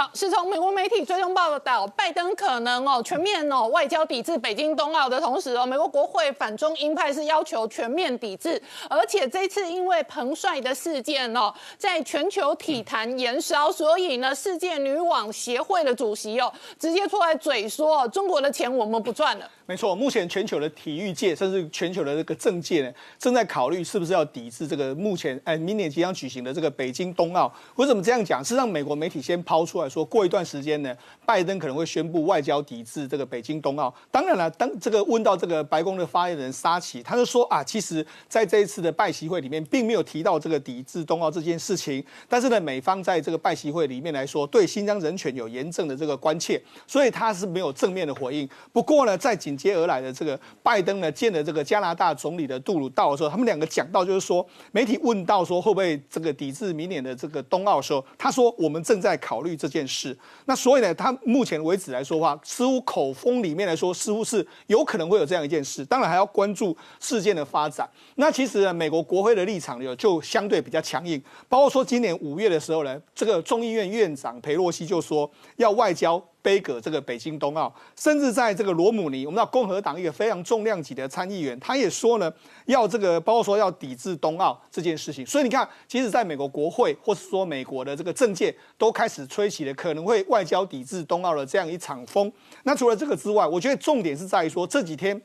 好，是从美国媒体追踪报道，拜登可能哦全面哦外交抵制北京冬奥的同时哦，美国国会反中鹰派是要求全面抵制，而且这次因为彭帅的事件哦，在全球体坛延烧，所以呢，世界女网协会的主席哦直接出来嘴说，中国的钱我们不赚了。没错，目前全球的体育界，甚至全球的这个政界呢，正在考虑是不是要抵制这个目前哎明年即将举行的这个北京冬奥。为什么这样讲？是让美国媒体先抛出来说，过一段时间呢，拜登可能会宣布外交抵制这个北京冬奥。当然了，当这个问到这个白宫的发言人沙奇，他就说啊，其实在这一次的拜习会里面，并没有提到这个抵制冬奥这件事情。但是呢，美方在这个拜习会里面来说，对新疆人权有严正的这个关切，所以他是没有正面的回应。不过呢，在紧接而来的这个拜登呢，见了这个加拿大总理的杜鲁道的时候，他们两个讲到就是说，媒体问到说会不会这个抵制明年的这个冬奥的时候，他说我们正在考虑这件事。那所以呢，他目前为止来说话，似乎口风里面来说，似乎是有可能会有这样一件事。当然还要关注事件的发展。那其实呢，美国国会的立场有就相对比较强硬，包括说今年五月的时候呢，这个众议院院长佩洛西就说要外交。背戈这个北京冬奥，甚至在这个罗姆尼，我们知道共和党一个非常重量级的参议员，他也说呢，要这个包括说要抵制冬奥这件事情。所以你看，即使在美国国会或是说美国的这个政界，都开始吹起了可能会外交抵制冬奥的这样一场风。那除了这个之外，我觉得重点是在于说这几天。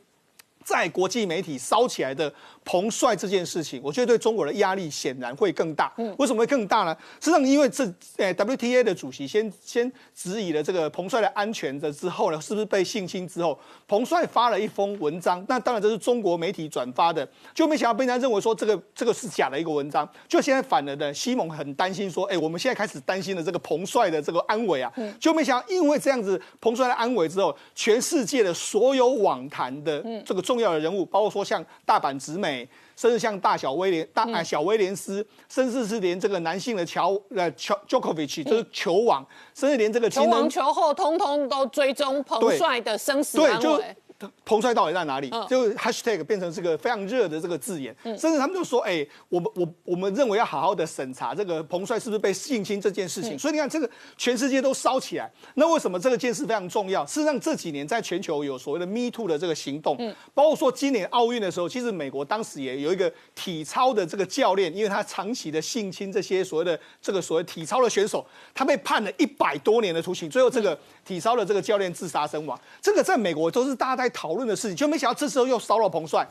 在国际媒体烧起来的彭帅这件事情，我觉得对中国的压力显然会更大。嗯，为什么会更大呢？实际上，因为这呃 WTA 的主席先先质疑了这个彭帅的安全的之后呢，是不是被性侵之后，彭帅发了一封文章，那当然这是中国媒体转发的，就没想到被人家认为说这个这个是假的一个文章。就现在反了的西蒙很担心说，哎，我们现在开始担心了这个彭帅的这个安危啊。就没想到因为这样子彭帅的安危之后，全世界的所有网坛的这个。重要的人物，包括说像大阪直美，甚至像大小威廉、大啊小威廉斯，甚至是连这个男性的乔呃乔 Djokovic，就是球王，甚至连这个球王球后，通通都追踪彭帅的生死安危。彭帅到底在哪里？就 hashtag 变成这个非常热的这个字眼，甚至他们就说：“哎，我们我我们认为要好好的审查这个彭帅是不是被性侵这件事情。”所以你看，这个全世界都烧起来。那为什么这个件事非常重要？事实上这几年在全球有所谓的 Me Too 的这个行动，包括说今年奥运的时候，其实美国当时也有一个体操的这个教练，因为他长期的性侵这些所谓的这个所谓体操的选手，他被判了一百多年的徒刑，最后这个体操的这个教练自杀身亡。这个在美国都是大家在。讨论的事情，就没想到这时候又骚扰彭帅，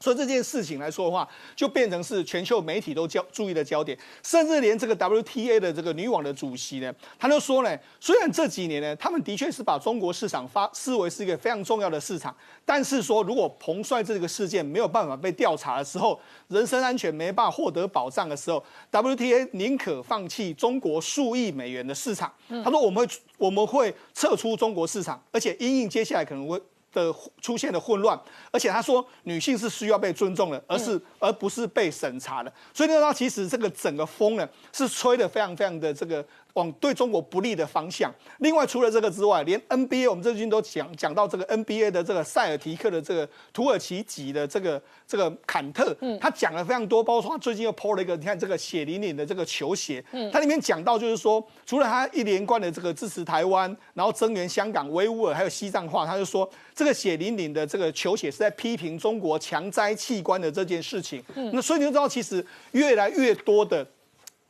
所以这件事情来说的话，就变成是全球媒体都焦注意的焦点，甚至连这个 WTA 的这个女网的主席呢，他就说呢，虽然这几年呢，他们的确是把中国市场发视为是一个非常重要的市场，但是说如果彭帅这个事件没有办法被调查的时候，人身安全没办法获得保障的时候，WTA 宁可放弃中国数亿美元的市场。他说我们会我们会撤出中国市场，而且因应接下来可能会。的出现的混乱，而且他说女性是需要被尊重的，而是而不是被审查的。所以呢，他其实这个整个风呢是吹的非常非常的这个往对中国不利的方向。另外，除了这个之外，连 NBA 我们最近都讲讲到这个 NBA 的这个塞尔提克的这个土耳其籍的这个这个坎特，他讲了非常多，包括说他最近又 PO 了一个你看这个血淋淋的这个球鞋，他里面讲到就是说，除了他一连贯的这个支持台湾，然后增援香港、维吾尔还有西藏话，他就说。这个血淋淋的这个球鞋是在批评中国强摘器官的这件事情。那所以你就知道，其实越来越多的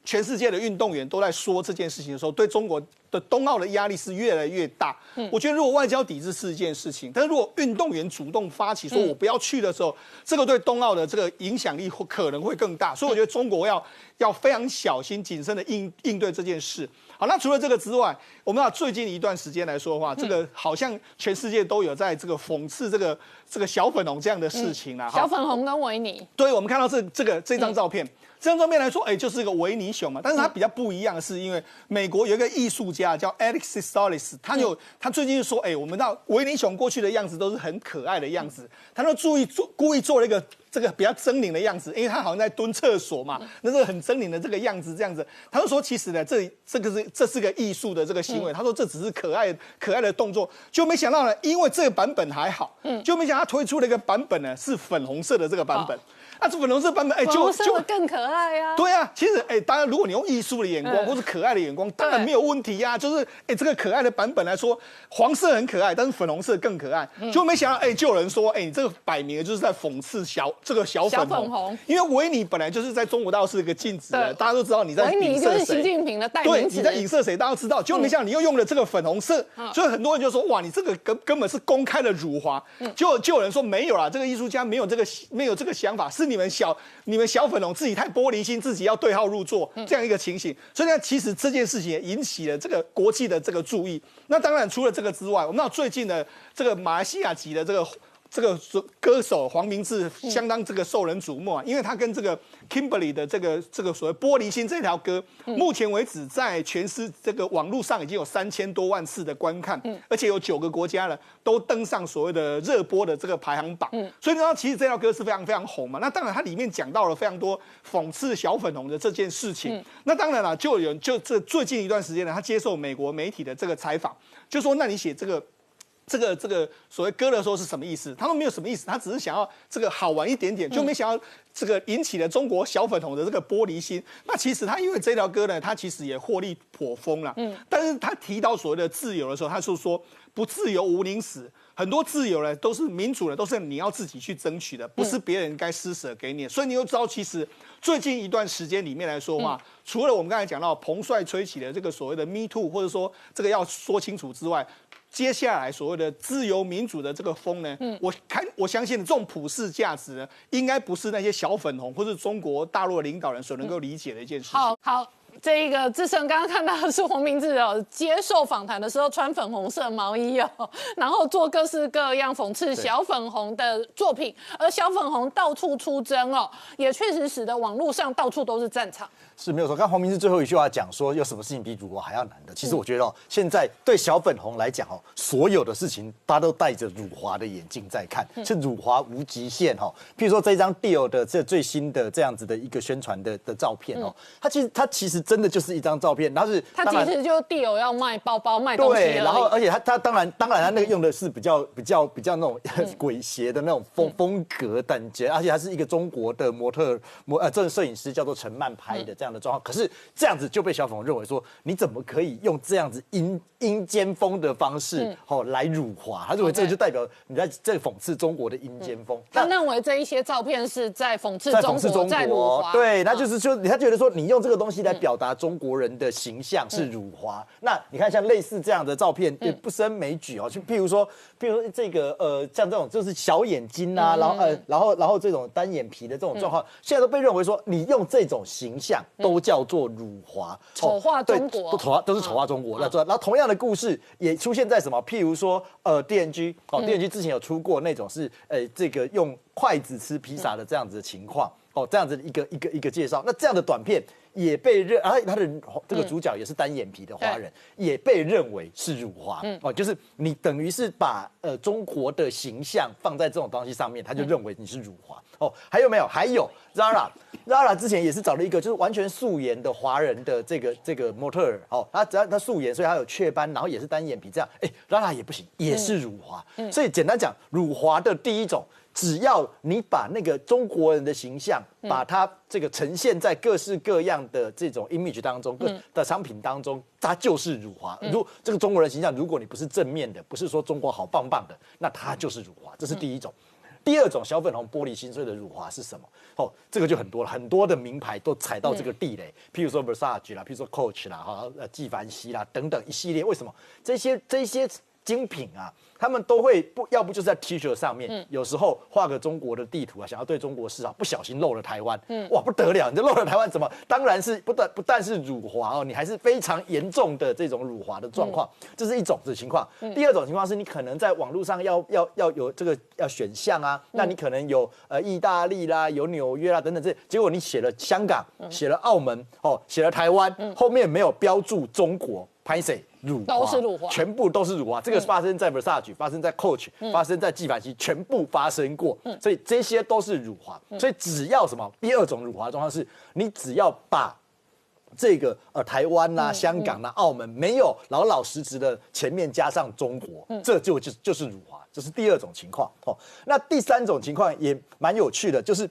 全世界的运动员都在说这件事情的时候，对中国的冬奥的压力是越来越大。我觉得如果外交抵制是一件事情，但是如果运动员主动发起说我不要去的时候，这个对冬奥的这个影响力会可能会更大。所以我觉得中国要要非常小心谨慎的应应对这件事。好，那除了这个之外，我们要最近一段时间来说的话，这个好像全世界都有在这个讽刺这个这个小粉红这样的事情了。小粉红跟维尼，对，我们看到这这个这张照片，这张照片来说，哎，就是一个维尼熊嘛。但是它比较不一样的是，因为美国有一个艺术家叫 Alexis Solis，他有他最近就说，哎，我们到维尼熊过去的样子都是很可爱的样子，他就注意做故意做了一个这个比较狰狞的样子，因为他好像在蹲厕所嘛，那个很狰狞的这个样子，这样子。他就说，其实呢，这这个是这是个艺术的这个行为。他说这只是可爱可爱的动作，就没想到呢，因为这个版本还好，就没想到他推出了一个版本呢，是粉红色的这个版本。啊，这粉红色版本，哎，就就更可爱啊！对啊，其实，哎，当然，如果你用艺术的眼光或是可爱的眼光，当然没有问题呀。就是，哎，这个可爱的版本来说，黄色很可爱，但是粉红色更可爱。就没想到，哎，就有人说，哎，你这个摆明了就是在讽刺小这个小粉红，因为维尼本来就是在中国大陆是一个禁止的，大家都知道你在影射谁。习近平的代名对，你在影射谁，大家都知道。就没想到你又用了这个粉红色，所以很多人就说，哇，你这个根根本是公开的辱华。就就有人说没有啦，这个艺术家没有这个没有这个想法，是你们小。你们小粉龙自己太玻璃心，自己要对号入座这样一个情形，所以呢，其实这件事情也引起了这个国际的这个注意。那当然，除了这个之外，我们知道最近的这个马来西亚籍的这个。这个歌手黄明志相当这个受人瞩目啊，因为他跟这个 Kimberly 的这个这个所谓玻璃心这条歌，目前为止在全世这个网络上已经有三千多万次的观看，而且有九个国家了都登上所谓的热播的这个排行榜，所以呢，其实这条歌是非常非常红嘛。那当然，它里面讲到了非常多讽刺小粉红的这件事情。那当然了，就有就这最近一段时间呢，他接受美国媒体的这个采访，就说：“那你写这个。”这个这个所谓歌的时候是什么意思？他们没有什么意思，他只是想要这个好玩一点点，就没想到这个引起了中国小粉红的这个玻璃心。那其实他因为这条歌呢，他其实也获利颇丰了。嗯，但是他提到所谓的自由的时候，他是说不自由无宁死。很多自由呢都是民主的，都是你要自己去争取的，不是别人该施舍给你。所以你又知道，其实最近一段时间里面来说话，除了我们刚才讲到彭帅吹起的这个所谓的 Me Too，或者说这个要说清楚之外。接下来所谓的自由民主的这个风呢，我看我相信这种普世价值呢，应该不是那些小粉红或是中国大陆的领导人所能够理解的一件事情。好，好。这一个志胜刚刚看到的是黄明志哦，接受访谈的时候穿粉红色毛衣哦，然后做各式各样讽刺小粉红的作品，而小粉红到处出征哦，也确实使得网络上到处都是战场。是没有错，刚黄明志最后一句话讲说，有什么事情比辱华还要难的？其实我觉得哦，现在对小粉红来讲哦，所有的事情大家都戴着辱华的眼镜在看，是辱华无极限哈。譬如说这张 Dior 的这最新的这样子的一个宣传的的照片哦，它其实它其实。真的就是一张照片，然后是它其实就 deal 要卖包包卖东西对，然后而且他他当然当然他那个用的是比较比较比较那种 鬼邪的那种风风格等级，而且他是一个中国的模特模呃这个摄影师叫做陈曼拍的这样的状况，可是这样子就被小粉认为说你怎么可以用这样子阴阴间风的方式哦来辱华？他认为这个就代表你在在讽刺中国的阴间风。他认为这一些照片是在讽刺中国，在辱华。对，他就是就他觉得说你用这个东西来表。达中国人的形象是辱华，那你看像类似这样的照片也不胜枚举哦。就譬如说，譬如说这个呃，像这种就是小眼睛啊，然后呃，然后然后这种单眼皮的这种状况，现在都被认为说你用这种形象都叫做辱华，丑化中国，都丑化都是丑化中国。那然后同样的故事也出现在什么？譬如说呃，D N G 哦，D N G 之前有出过那种是呃，这个用筷子吃披萨的这样子的情况哦，这样子的一个一个一个介绍。那这样的短片。也被认，而他的这个主角也是单眼皮的华人，也被认为是辱华哦，就是你等于是把呃中国的形象放在这种东西上面，他就认为你是辱华哦。还有没有？还有 Zara，Zara 之前也是找了一个就是完全素颜的华人的这个这个模特儿哦，他只要他素颜，所以他有雀斑，然后也是单眼皮这样，哎，Zara 也不行，也是辱华。所以简单讲，辱华的第一种。只要你把那个中国人的形象，把它这个呈现在各式各样的这种 image 当中，各的商品当中，它就是辱华。如这个中国人形象，如果你不是正面的，不是说中国好棒棒的，那它就是辱华。这是第一种。第二种小粉红玻璃心碎的辱华是什么？哦，这个就很多了，很多的名牌都踩到这个地雷，譬如说 Versace 啦，譬如说 Coach 啦，哈，呃，纪梵希啦等等一系列。为什么这些这些？精品啊，他们都会不要不就是在 T 恤上面，有时候画个中国的地图啊，想要对中国市场，不小心漏了台湾，哇不得了，你这漏了台湾怎么？当然是不但不但是辱华哦，你还是非常严重的这种辱华的状况，这是一种的情况。第二种情况是你可能在网络上要要要有这个要选项啊，那你可能有呃意大利啦，有纽约啦等等这，结果你写了香港，写了澳门哦，写了台湾，后面没有标注中国，拍谁？辱华，都是辱华，全部都是辱华。这个发生在 Versace，发生在 Coach，发生在纪梵希，全部发生过。所以这些都是辱华。所以只要什么？第二种辱华状况是，你只要把这个呃台湾呐、香港呐、澳门没有老老实实的前面加上中国，这就就就是辱华。这是第二种情况。哦，那第三种情况也蛮有趣的，就是。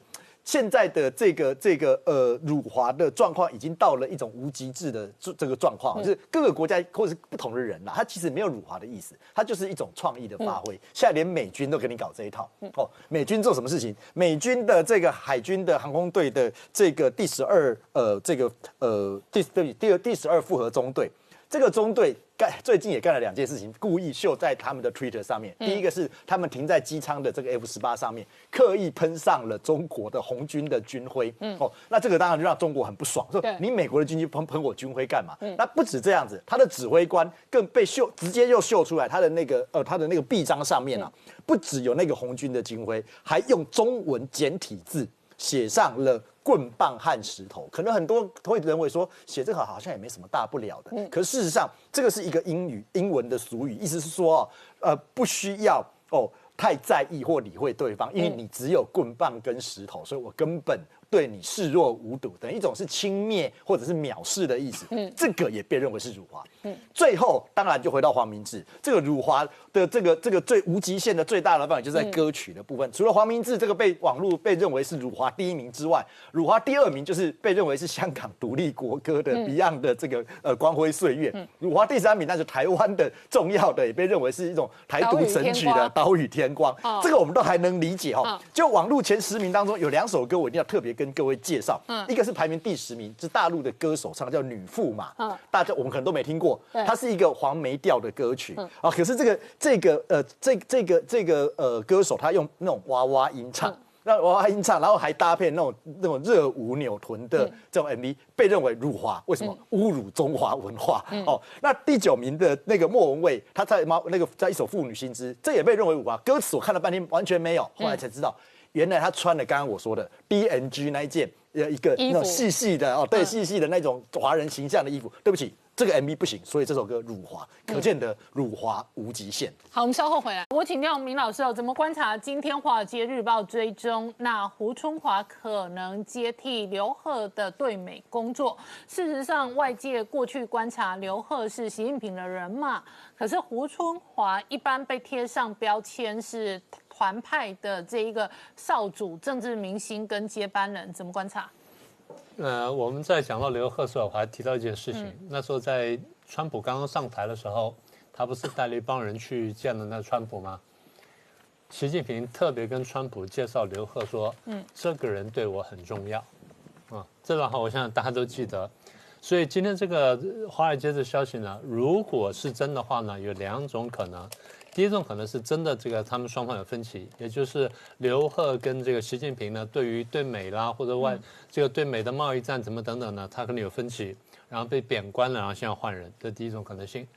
现在的这个这个呃辱华的状况已经到了一种无极致的这这个状况，就是各个国家或者是不同的人啦，他其实没有辱华的意思，他就是一种创意的发挥。现在连美军都给你搞这一套哦，美军做什么事情？美军的这个海军的航空队的这个第十二呃这个呃第第第二第十二复合中队。这个中队干最近也干了两件事情，故意秀在他们的 Twitter 上面。第一个是他们停在机舱的这个 F 十八上面，刻意喷上了中国的红军的军徽。嗯，哦，那这个当然就让中国很不爽，说你美国的军机喷喷我军徽干嘛？那不止这样子，他的指挥官更被秀，直接又秀出来他的那个呃他的那个臂章上面啊，不只有那个红军的军徽，还用中文简体字写上了。棍棒和石头，可能很多会认为说写这个好像也没什么大不了的。可事实上，这个是一个英语英文的俗语，意思是说，呃，不需要哦太在意或理会对方，因为你只有棍棒跟石头，所以我根本。对你视若无睹，等一种是轻蔑或者是藐视的意思。嗯，这个也被认为是辱华。嗯，最后当然就回到黄明志，这个辱华的这个这个最无极限的最大的范围就是在歌曲的部分。除了黄明志这个被网络被认为是辱华第一名之外，辱华第二名就是被认为是香港独立国歌的 Beyond 的这个呃光辉岁月。辱华第三名那是台湾的重要的，也被认为是一种台独神曲的岛屿天光。这个我们都还能理解哈。就网络前十名当中有两首歌，我一定要特别。跟各位介绍，嗯，一个是排名第十名，是大陆的歌手唱的，叫《女驸马》，嗯，大家我们可能都没听过，它是一个黄梅调的歌曲，啊，可是这个这个呃这这个这个呃歌手他用那种娃娃音唱，那娃娃音唱，然后还搭配那种那种热舞扭臀的这种 MV，被认为辱华，为什么？侮辱中华文化？哦，那第九名的那个莫文蔚，他在毛那个在一首《妇女心知》，这也被认为辱华，歌词我看了半天完全没有，后来才知道。原来他穿的刚刚我说的 B N G 那一件，呃，一个那种细细的哦，对，细细的那种华人形象的衣服。对不起，这个 M V 不行，所以这首歌辱华，可见的辱华无极限。好，我们稍后回来。我请教明老师哦，怎么观察今天华尔街日报追踪那胡春华可能接替刘鹤的对美工作？事实上，外界过去观察刘鹤是习近平的人嘛，可是胡春华一般被贴上标签是。团派的这一个少主、政治明星跟接班人怎么观察？呃，我们在讲到刘贺时候，我还提到一件事情。那时候在川普刚刚上台的时候，他不是带了一帮人去见了那川普吗？习近平特别跟川普介绍刘贺说：“嗯，这个人对我很重要。”啊，这段话我想大家都记得。所以今天这个华尔街的消息呢，如果是真的话呢，有两种可能。第一种可能是真的，这个他们双方有分歧，也就是刘鹤跟这个习近平呢，对于对美啦或者外这个对美的贸易战怎么等等呢，他可能有分歧，然后被贬官了，然后现在换人，这第一种可能性。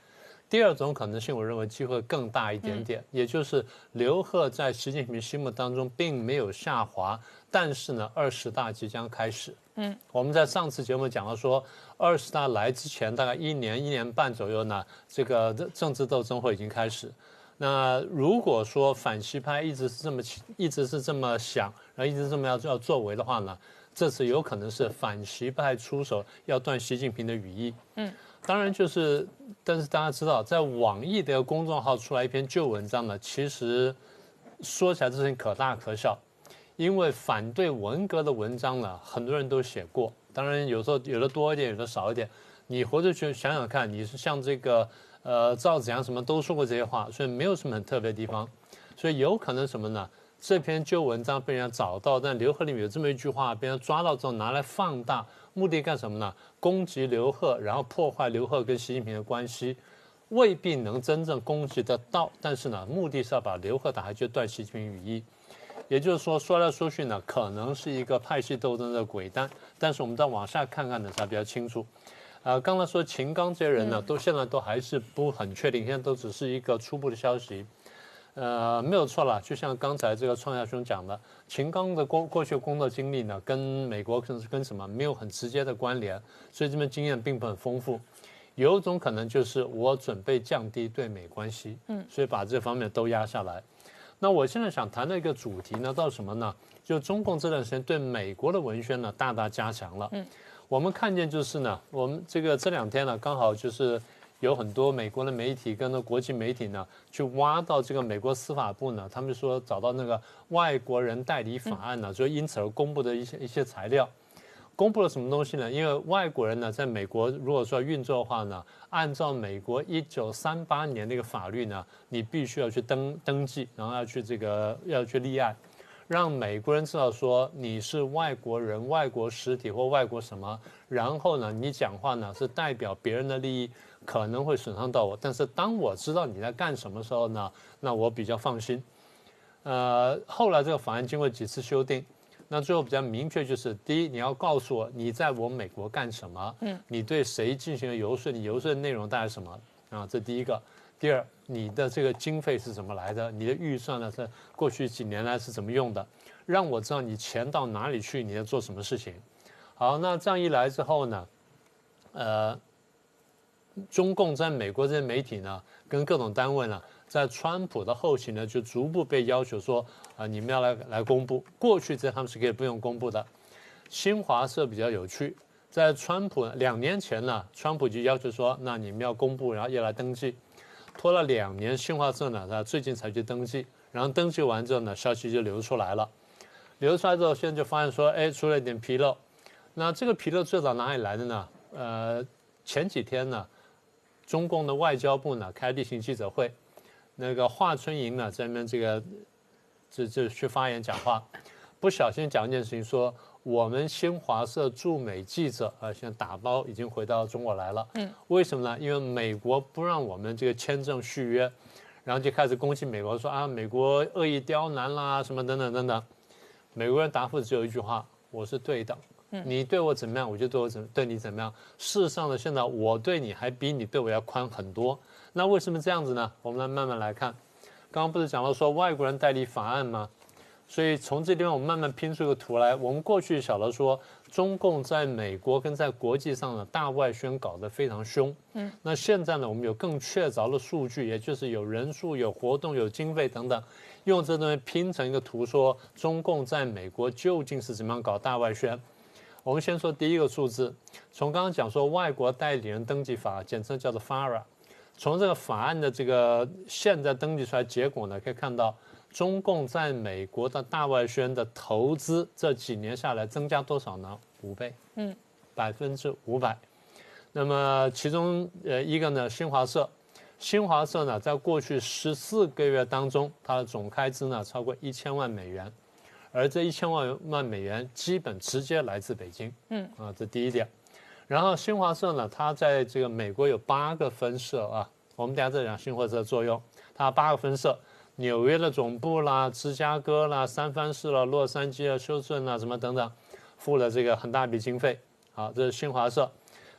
第二种可能性，我认为机会更大一点点，也就是刘鹤在习近平心目当中并没有下滑，但是呢，二十大即将开始。嗯，我们在上次节目讲到说，二十大来之前大概一年一年半左右呢，这个政治斗争会已经开始。那如果说反西派一直是这么一直是这么想，然后一直这么要要作为的话呢，这次有可能是反西派出手要断习近平的羽翼。嗯，当然就是，但是大家知道，在网易的公众号出来一篇旧文章呢，其实说起来这事情可大可小，因为反对文革的文章呢，很多人都写过，当然有时候有的多一点，有的少一点。你回头去想想看，你是像这个。呃，赵子阳什么都说过这些话，所以没有什么很特别的地方，所以有可能什么呢？这篇旧文章被人家找到，但刘贺里面有这么一句话，被人抓到之后拿来放大，目的干什么呢？攻击刘贺，然后破坏刘贺跟习近平的关系，未必能真正攻击得到，但是呢，目的是要把刘贺打下去，断习近平羽翼。也就是说，说来说去呢，可能是一个派系斗争的鬼蛋，但是我们再往下看看呢，才比较清楚。啊，刚才说秦刚这些人呢，都现在都还是不很确定，现在都只是一个初步的消息。呃，没有错了，就像刚才这个创下兄讲的，秦刚的过过去工作经历呢，跟美国跟跟什么没有很直接的关联，所以这边经验并不很丰富。有一种可能就是我准备降低对美关系，嗯，所以把这方面都压下来。那我现在想谈的一个主题呢，到什么呢？就中共这段时间对美国的文宣呢，大大加强了。嗯，我们看见就是呢，我们这个这两天呢，刚好就是有很多美国的媒体跟着国际媒体呢，去挖到这个美国司法部呢，他们说找到那个外国人代理法案呢，就因此而公布的一些一些材料。公布了什么东西呢？因为外国人呢，在美国如果说运作的话呢，按照美国一九三八年那个法律呢，你必须要去登登记，然后要去这个要去立案，让美国人知道说你是外国人、外国实体或外国什么，然后呢，你讲话呢是代表别人的利益，可能会损伤到我，但是当我知道你在干什么时候呢，那我比较放心。呃，后来这个法案经过几次修订。那最后比较明确就是，第一，你要告诉我你在我美国干什么，嗯，你对谁进行了游说，你游说的内容大概什么啊？这第一个。第二，你的这个经费是怎么来的？你的预算呢？是过去几年来是怎么用的？让我知道你钱到哪里去，你在做什么事情。好，那这样一来之后呢，呃，中共在美国这些媒体呢，跟各种单位呢。在川普的后期呢，就逐步被要求说啊，你们要来来公布。过去这他们是可以不用公布的。新华社比较有趣，在川普两年前呢，川普就要求说，那你们要公布，然后要来登记。拖了两年，新华社呢，他最近才去登记。然后登记完之后呢，消息就流出来了。流出来之后，现在就发现说，哎，出了一点纰漏。那这个纰漏最早哪里来的呢？呃，前几天呢，中共的外交部呢开例行记者会。那个华春莹呢，在那边这个，这这去发言讲话，不小心讲一件事情，说我们新华社驻美记者啊，现在打包已经回到中国来了。嗯，为什么呢？因为美国不让我们这个签证续约，然后就开始攻击美国，说啊，美国恶意刁难啦，什么等等等等。美国人答复只有一句话：我是对等。你对我怎么样，我就对我怎对你怎么样。事实上呢，现在我对你还比你对我要宽很多。那为什么这样子呢？我们来慢慢来看。刚刚不是讲到说外国人代理法案吗？所以从这地方我们慢慢拼出一个图来。我们过去晓得说，中共在美国跟在国际上的大外宣搞得非常凶。嗯。那现在呢，我们有更确凿的数据，也就是有人数、有活动、有经费等等，用这东西拼成一个图，说中共在美国究竟是怎么样搞大外宣。我们先说第一个数字，从刚刚讲说外国代理人登记法，简称叫做 FARA。从这个法案的这个现在登记出来结果呢，可以看到中共在美国的大外宣的投资这几年下来增加多少呢？五倍，嗯，百分之五百。那么其中呃一个呢，新华社，新华社呢在过去十四个月当中，它的总开支呢超过一千万美元，而这一千万万美元基本直接来自北京，嗯，啊，这第一点。然后新华社呢，它在这个美国有八个分社啊。我们等下再讲新华社的作用。它八个分社，纽约的总部啦、芝加哥啦、三藩市啦、洛杉矶啊、休斯顿啊什么等等，付了这个很大笔经费。好，这是新华社。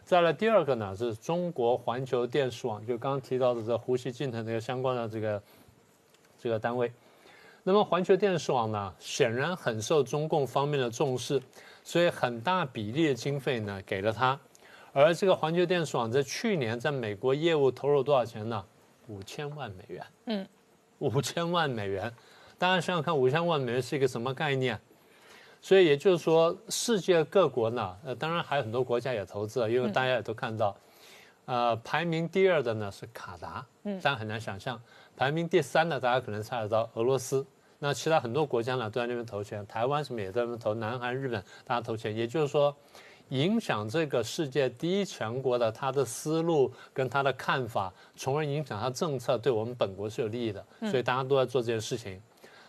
再来第二个呢，是中国环球电视网，就刚刚提到的这胡锡进的这个相关的这个这个单位。那么环球电视网呢，显然很受中共方面的重视。所以很大比例的经费呢给了他，而这个环球电视网在去年在美国业务投入多少钱呢？五千万美元。嗯，五千万美元，大家想想看，五千万美元是一个什么概念？所以也就是说，世界各国呢，呃，当然还有很多国家也投资了，因为大家也都看到，呃，排名第二的呢是卡达，嗯，大家很难想象，排名第三的大家可能猜得到俄罗斯。那其他很多国家呢都在那边投钱，台湾什么也在那边投，南韩、日本大家投钱，也就是说，影响这个世界第一强国的他的思路跟他的看法，从而影响他政策，对我们本国是有利益的，所以大家都在做这件事情。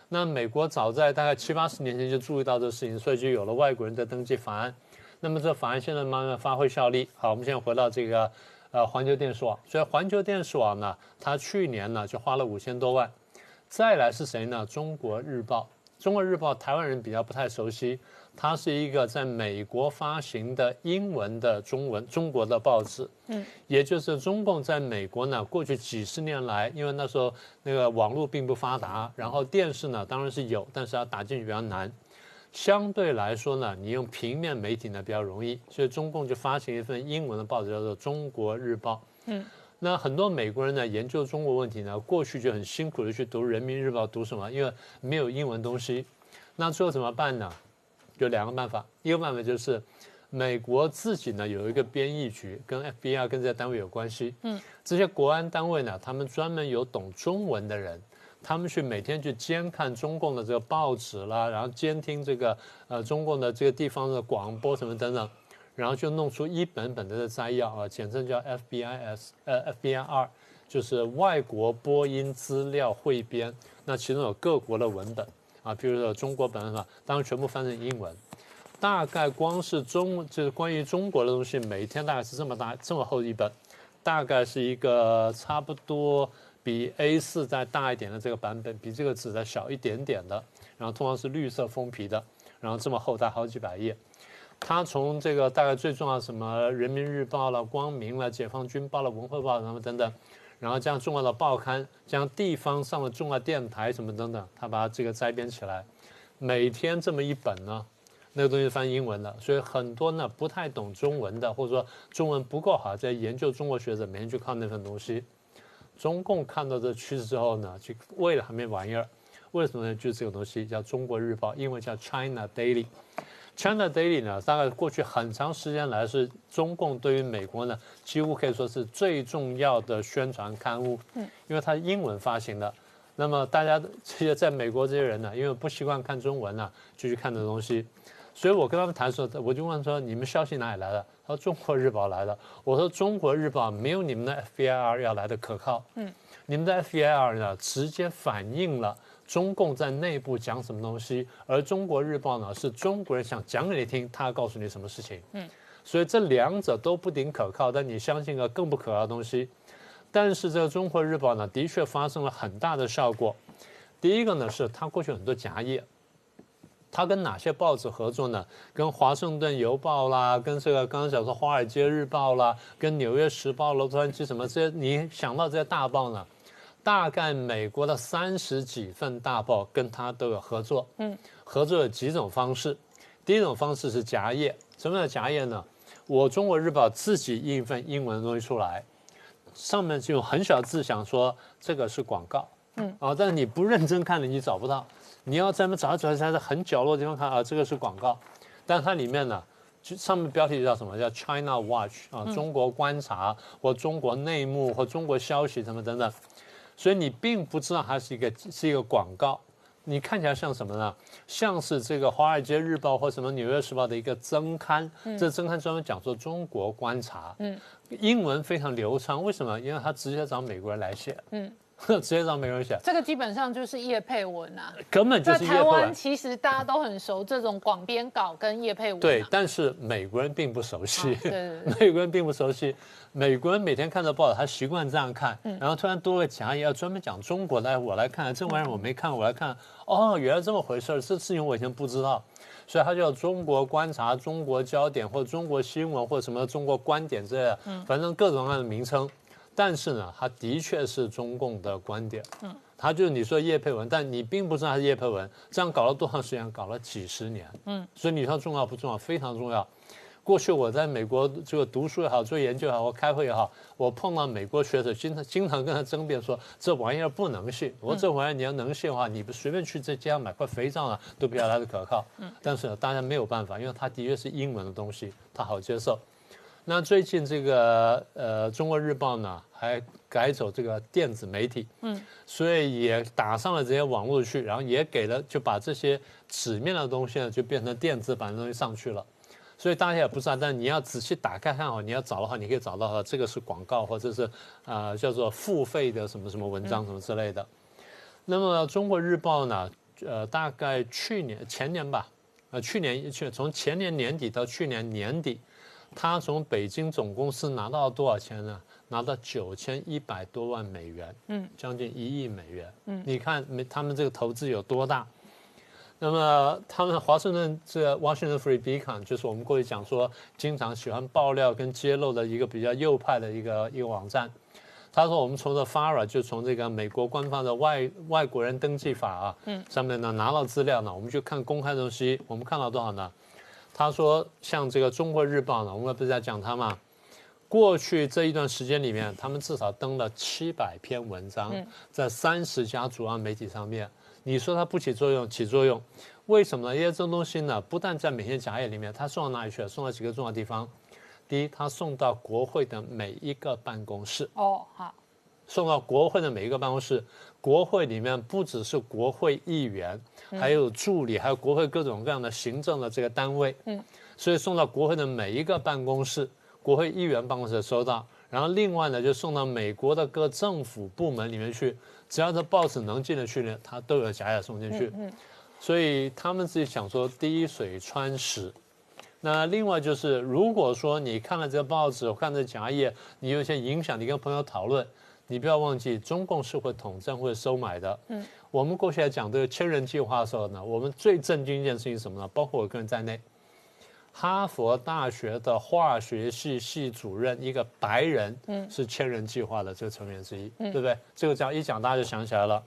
那美国早在大概七八十年前就注意到这个事情，所以就有了外国人的登记法案。那么这法案现在慢慢发挥效力。好，我们现在回到这个呃环球电视网，所以环球电视网呢，它去年呢就花了五千多万。再来是谁呢？中国日报。中国日报台湾人比较不太熟悉，它是一个在美国发行的英文的中文中国的报纸。嗯，也就是中共在美国呢，过去几十年来，因为那时候那个网络并不发达，然后电视呢当然是有，但是要打进去比较难。相对来说呢，你用平面媒体呢比较容易，所以中共就发行一份英文的报纸，叫做《中国日报》。嗯，那很多美国人呢研究中国问题呢，过去就很辛苦的去读《人民日报》，读什么？因为没有英文东西。那最后怎么办呢？有两个办法，一个办法就是美国自己呢有一个编译局，跟 FBI 跟这些单位有关系。嗯，这些国安单位呢，他们专门有懂中文的人。他们去每天去监看中共的这个报纸啦，然后监听这个呃中共的这个地方的广播什么等等，然后就弄出一本本的摘要啊，简称叫 FBIS 呃 FBIR，就是外国播音资料汇编。那其中有各国的文本啊，比如说中国本是吧？当然全部翻成英文。大概光是中就是关于中国的东西，每天大概是这么大这么厚一本，大概是一个差不多。比 A4 再大一点的这个版本，比这个纸再小一点点的，然后通常是绿色封皮的，然后这么厚，大好几百页。它从这个大概最重要什么《人民日报》了、《光明》了、《解放军报》了、《文汇报》什么等等，然后这样重要的报刊，将地方上的重要电台什么等等，他把这个摘编起来，每天这么一本呢，那个东西翻英文的，所以很多呢不太懂中文的，或者说中文不够好，在研究中国学者每天去看那份东西。中共看到这趋势之后呢，就为了还没玩意儿，为什么呢？就是这个东西叫《中国日报》，英文叫 China Daily。China Daily 呢，大概过去很长时间来是中共对于美国呢，几乎可以说是最重要的宣传刊物。嗯，因为它英文发行的，那么大家这些在美国这些人呢，因为不习惯看中文呢，就去看这东西。所以我跟他们谈的时候，我就问说：“你们消息哪里来的？”他说：“中国日报来的。”我说：“中国日报没有你们的 FBIR 要来的可靠。嗯，你们的 FBIR 呢，直接反映了中共在内部讲什么东西，而中国日报呢，是中国人想讲给你听，他告诉你什么事情。嗯，所以这两者都不顶可靠，但你相信个更不可靠的东西。但是这个中国日报呢，的确发生了很大的效果。第一个呢，是它过去很多夹页。他跟哪些报纸合作呢？跟《华盛顿邮报》啦，跟这个刚刚讲说《华尔街日报》啦，跟《纽约时报》、《洛杉矶》什么这些，你想到这些大报呢？大概美国的三十几份大报跟他都有合作。嗯，合作有几种方式。第一种方式是夹页，什么叫夹页呢？我《中国日报》自己印一份英文的东西出来，上面就用很小字想说这个是广告。嗯，啊，但是你不认真看的，你找不到。你要在那找一找，在很角落的地方看啊，这个是广告，但它里面呢，就上面标题叫什么叫 China Watch 啊，中国观察或中国内幕或中国消息什么等等，所以你并不知道它是一个是一个广告，你看起来像什么呢？像是这个《华尔街日报》或什么《纽约时报》的一个增刊，这增刊专门讲说中国观察，嗯，英文非常流畅，为什么？因为他直接找美国人来写，嗯。直接让美国人写，这个基本上就是叶佩文啊，根本就是。台湾其实大家都很熟这种广编稿跟叶佩文。对，但是美国人并不熟悉。对对对。美国人并不熟悉，美国人每天看到报道，他习惯这样看，然后突然多个夹页要专门讲中国来，我来看这玩意儿我没看，我来看，哦，原来这么回事儿，这事情我以前不知道，所以他叫中国观察、中国焦点或者中国新闻或者什么中国观点之类的，反正各种各样的名称。但是呢，他的确是中共的观点，嗯，他就是你说叶佩文，但你并不知道他是叶佩文，这样搞了多长时间？搞了几十年，嗯，所以你说重要不重要？非常重要。过去我在美国这个读书也好，做研究也好，我开会也好，我碰到美国学者，经常经常跟他争辩说这玩意儿不能信。我说这玩意儿你要能信的话，你不随便去这街上买块肥皂啊，都比较来的可靠。嗯，但是呢，大家没有办法，因为它的确是英文的东西，它好接受。那最近这个呃《中国日报》呢，还改走这个电子媒体，嗯，所以也打上了这些网络去，然后也给了就把这些纸面的东西呢，就变成电子版的东西上去了。所以大家也不知道，但你要仔细打开看好，你要找的话，你可以找到这个是广告或者是啊叫做付费的什么什么文章什么之类的。那么《中国日报》呢，呃，大概去年前年吧，呃，去年去从前年年底到去年年底。他从北京总公司拿到多少钱呢？拿到九千一百多万美元，嗯，将近一亿美元。嗯，你看，没他们这个投资有多大？那么，他们华盛顿这个 Washington Free Beacon 就是我们过去讲说，经常喜欢爆料跟揭露的一个比较右派的一个一个网站。他说我们从这 FARA 就从这个美国官方的外外国人登记法啊，嗯，上面呢拿到资料呢，我们就看公开的东西，我们看到多少呢？他说像这个中国日报呢，我们不是在讲他吗？过去这一段时间里面，他们至少登了七百篇文章，在三十家主要媒体上面。你说它不起作用，起作用，为什么呢？因为这东西呢，不但在每天假页里面，它送到哪里去了？送到几个重要地方。第一，它送到国会的每一个办公室。哦，好。送到国会的每一个办公室，国会里面不只是国会议员，还有助理，还有国会各种各样的行政的这个单位。嗯。所以送到国会的每一个办公室。国会议员办公室收到，然后另外呢就送到美国的各政府部门里面去，只要是报纸能进得去呢，它都有假页送进去。嗯，所以他们自己想说滴水穿石。那另外就是，如果说你看了这个报纸，看这假页，你有些影响，你跟朋友讨论，你不要忘记，中共是会统战会收买的。嗯，我们过去来讲这个千人计划的时候呢，我们最震惊一件事情是什么呢？包括我个人在内。哈佛大学的化学系系主任，一个白人，嗯，是千人计划的这个成员之一，对不对？这个这样一讲，大家就想起来了。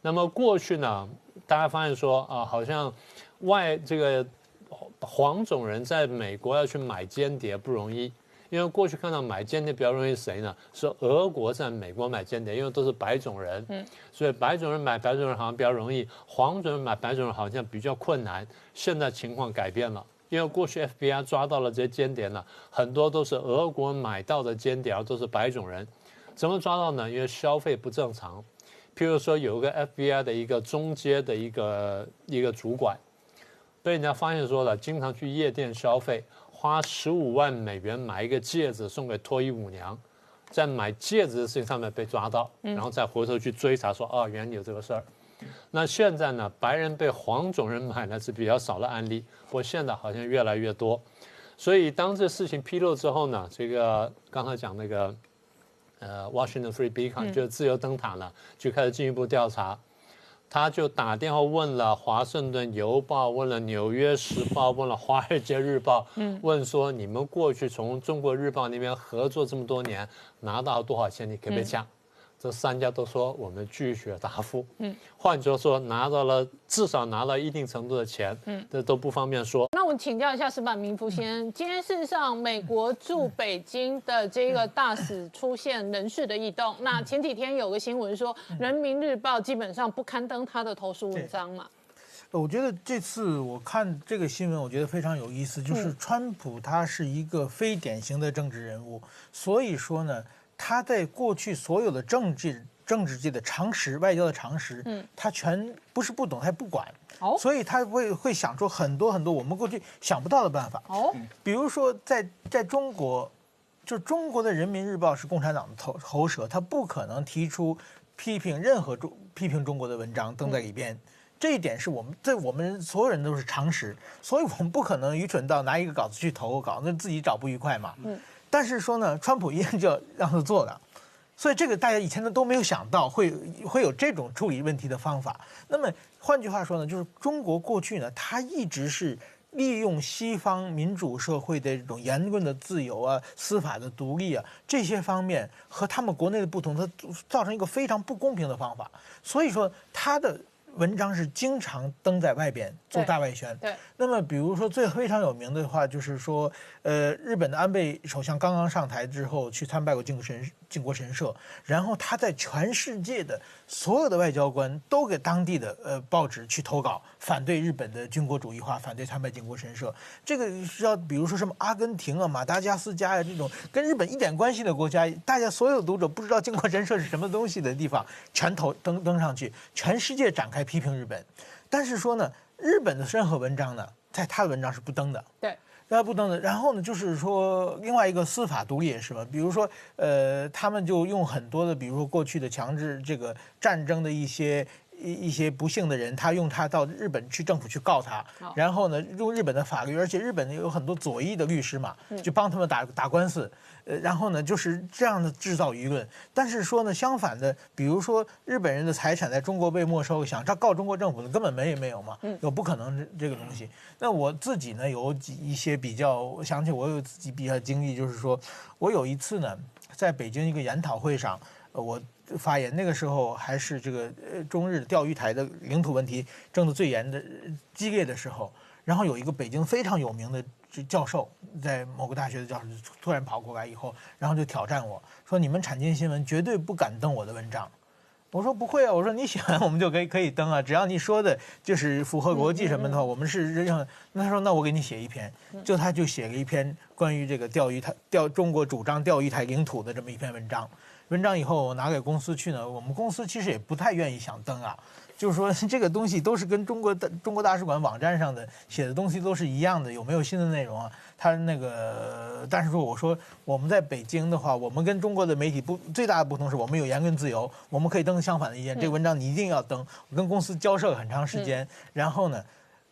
那么过去呢，大家发现说啊，好像外这个黄种人在美国要去买间谍不容易，因为过去看到买间谍比较容易谁呢？是俄国在美国买间谍，因为都是白种人，嗯，所以白种人买白种人好像比较容易，黄种人买白种人好像比较困难。现在情况改变了。因为过去 FBI 抓到了这些间谍呢，很多都是俄国买到的间谍，都是白种人。怎么抓到呢？因为消费不正常。譬如说，有一个 FBI 的一个中阶的一个一个主管，被人家发现说了，经常去夜店消费，花十五万美元买一个戒指送给脱衣舞娘，在买戒指的事情上面被抓到，然后再回头去追查说，哦，原来有这个事儿。那现在呢？白人被黄种人买呢是比较少的案例，不过现在好像越来越多。所以当这事情披露之后呢，这个刚才讲那个呃，Washington Free Beacon 就是自由灯塔呢，就开始进一步调查。他就打电话问了《华盛顿邮报》，问了《纽约时报》，问了《华尔街日报》，嗯问说你们过去从中国日报那边合作这么多年，拿到多少钱？你可不可以讲？这三家都说我们拒绝答复。嗯，换句话说，拿到了至少拿了一定程度的钱。嗯，这都不方便说。那我请教一下石板明夫先，今天事实上美国驻北京的这个大使出现人事的异动。那前几天有个新闻说，《人民日报》基本上不刊登他的投诉文章嘛。我觉得这次我看这个新闻，我觉得非常有意思，就是川普他是一个非典型的政治人物，所以说呢。他在过去所有的政治政治界的常识、外交的常识，嗯，他全不是不懂，他不管，哦，所以他会会想出很多很多我们过去想不到的办法，哦，比如说在在中国，就中国的人民日报是共产党的头喉舌，他不可能提出批评任何中批评中国的文章登在里边，这一点是我们对我们所有人都是常识，所以我们不可能愚蠢到拿一个稿子去投个稿，那自己找不愉快嘛，嗯。但是说呢，川普一样就要让他做的，所以这个大家以前呢都没有想到会会有这种处理问题的方法。那么换句话说呢，就是中国过去呢，它一直是利用西方民主社会的这种言论的自由啊、司法的独立啊这些方面和他们国内的不同，它造成一个非常不公平的方法。所以说它的。文章是经常登在外边做大外宣。对。那么，比如说最非常有名的话，就是说，呃，日本的安倍首相刚刚上台之后，去参拜过靖国神靖国神社，然后他在全世界的所有的外交官都给当地的呃报纸去投稿，反对日本的军国主义化，反对参拜靖国神社。这个是要比如说什么阿根廷啊、马达加斯加呀这种跟日本一点关系的国家，大家所有读者不知道靖国神社是什么东西的地方，全投登登上去，全世界展开。批评日本，但是说呢，日本的任何文章呢，在他的文章是不登的。对，那不登的。然后呢，就是说另外一个司法独立也是吧，比如说，呃，他们就用很多的，比如说过去的强制这个战争的一些一一些不幸的人，他用他到日本去政府去告他，然后呢，用日本的法律，而且日本有很多左翼的律师嘛，就帮他们打打官司。呃，然后呢，就是这样的制造舆论。但是说呢，相反的，比如说日本人的财产在中国被没收，想他告中国政府的根本没没有嘛，有不可能这个东西。那我自己呢，有几一些比较，我想起我有自己比较经历，就是说我有一次呢。在北京一个研讨会上，呃，我发言，那个时候还是这个呃中日钓鱼台的领土问题争得最严的激烈的时候，然后有一个北京非常有名的教授，在某个大学的教授突然跑过来以后，然后就挑战我说：“你们产经新闻绝对不敢登我的文章。”我说不会啊，我说你喜欢我们就可以可以登啊，只要你说的就是符合国际什么的话，我们是让。那他说那我给你写一篇，就他就写了一篇关于这个钓鱼台钓中国主张钓鱼台领土的这么一篇文章。文章以后我拿给公司去呢，我们公司其实也不太愿意想登啊。就是说，这个东西都是跟中国的中国大使馆网站上的写的东西都是一样的，有没有新的内容啊？他那个，但是说我说我们在北京的话，我们跟中国的媒体不最大的不同是我们有言论自由，我们可以登相反的意见。这个文章你一定要登。我跟公司交涉了很长时间，然后呢，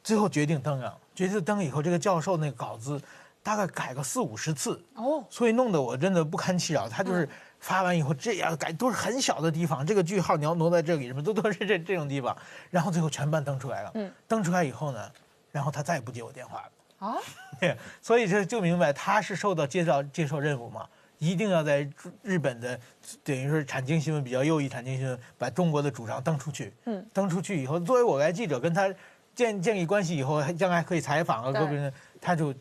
最后决定登啊。决定登以后，这个教授那个稿子大概改个四五十次哦，所以弄得我真的不堪其扰。他就是。发完以后这样改都是很小的地方，这个句号你要挪在这里，什么都都是这这种地方，然后最后全班登出来了。嗯，登出来以后呢，然后他再也不接我电话了。啊，所以这就明白他是受到接到接受任务嘛，一定要在日本的等于说产经新闻比较右翼产经新闻把中国的主张登出去。嗯，登出去以后，作为我来记者跟他建建立关系以后，将来可以采访啊，各个他就。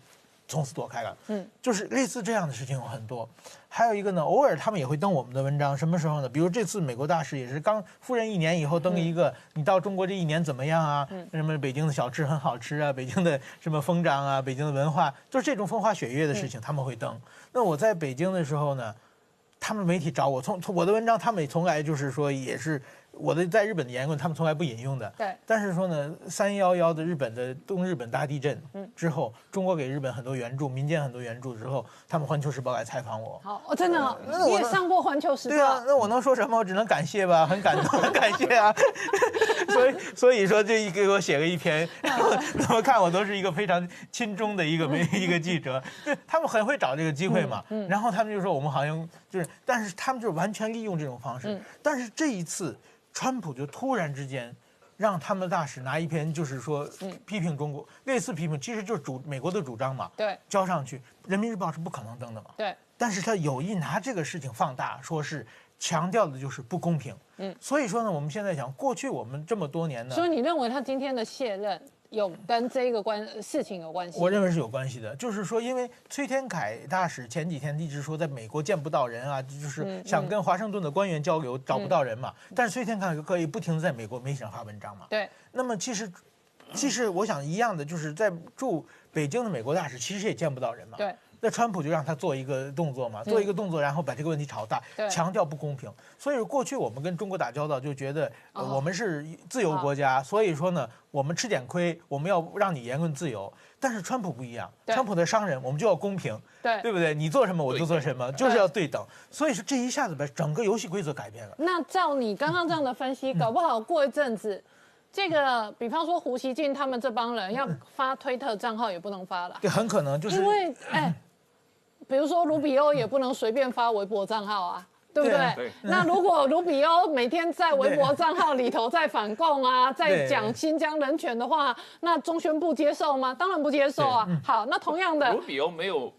从此躲开了，嗯，就是类似这样的事情有很多，还有一个呢，偶尔他们也会登我们的文章，什么时候呢？比如这次美国大使也是刚赴任一年以后登一个，你到中国这一年怎么样啊？嗯什么北京的小吃很好吃啊，北京的什么风章啊，北京的文化，就是这种风花雪月的事情他们会登。那我在北京的时候呢，他们媒体找我，从从我的文章，他们也从来就是说也是。我的在日本的言论，他们从来不引用的。对。但是说呢，三幺幺的日本的东日本大地震之后，中国给日本很多援助，民间很多援助之后，他们《环球时报》来采访我。好，我真的，你也上过《环球时报》。对啊，那我能说什么？我只能感谢吧，很感动，很感谢啊。所以，所以说这一给我写了一篇，然后怎么看我都是一个非常亲中的一个一个记者。对他们很会找这个机会嘛。嗯。然后他们就说我们好像就是，但是他们就完全利用这种方式。嗯。但是这一次。川普就突然之间，让他们大使拿一篇，就是说批评中国，类似批评，其实就是主美国的主张嘛。对，交上去，《人民日报》是不可能登的嘛。对。但是他有意拿这个事情放大，说是强调的就是不公平。嗯。所以说呢，我们现在讲，过去我们这么多年呢。所以你认为他今天的卸任？有跟这个关事情有关系，我认为是有关系的。就是说，因为崔天凯大使前几天一直说在美国见不到人啊，就是想跟华盛顿的官员交流，找不到人嘛。但是崔天凯可以不停的在美国媒体上发文章嘛。对。那么其实，其实我想一样的，就是在驻北京的美国大使其实也见不到人嘛。对。那川普就让他做一个动作嘛，做一个动作，然后把这个问题炒大，强调不公平。所以过去我们跟中国打交道，就觉得我们是自由国家，所以说呢，我们吃点亏，我们要让你言论自由。但是川普不一样，川普的商人，我们就要公平，对对不对？你做什么我就做什么，就是要对等。所以说这一下子把整个游戏规则改变了。那照你刚刚这样的分析，搞不好过一阵子，这个比方说胡锡进他们这帮人要发推特账号也不能发了，对，很可能就是因为哎。比如说卢比欧也不能随便发微博账号啊，对不对？那如果卢比欧每天在微博账号里头在反共啊，在 讲新疆人权的话，那中宣部接受吗？当然不接受啊。好，那同样的，卢比欧没有。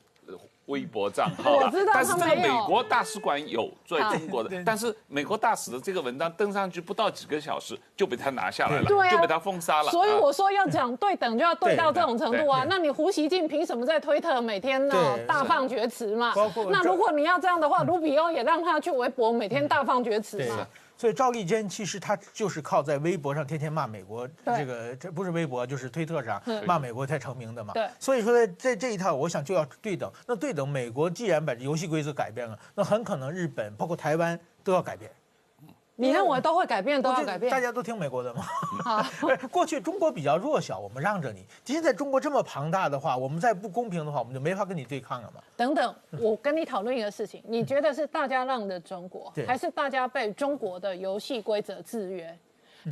微博账号，我知道但是这个美国大使馆有在中国的，但是美国大使的这个文章登上去不到几个小时就被他拿下来了，就被他封杀了。所以我说要讲对等，就要对到这种程度啊。那你胡锡进凭什么在推特每天呢大放厥词嘛？那如果你要这样的话，卢比欧也让他去微博每天大放厥词嘛？所以赵立坚其实他就是靠在微博上天天骂美国，这个这不是微博就是推特上骂美国才成名的嘛。对，所以说在在这一套，我想就要对等。那对等，美国既然把游戏规则改变了，那很可能日本包括台湾都要改变。你认为都会改变，都要改变？大家都听美国的吗？啊 过去中国比较弱小，我们让着你。现在中国这么庞大的话，我们再不公平的话，我们就没法跟你对抗了嘛。等等，我跟你讨论一个事情，你觉得是大家让着中国，还是大家被中国的游戏规则制约？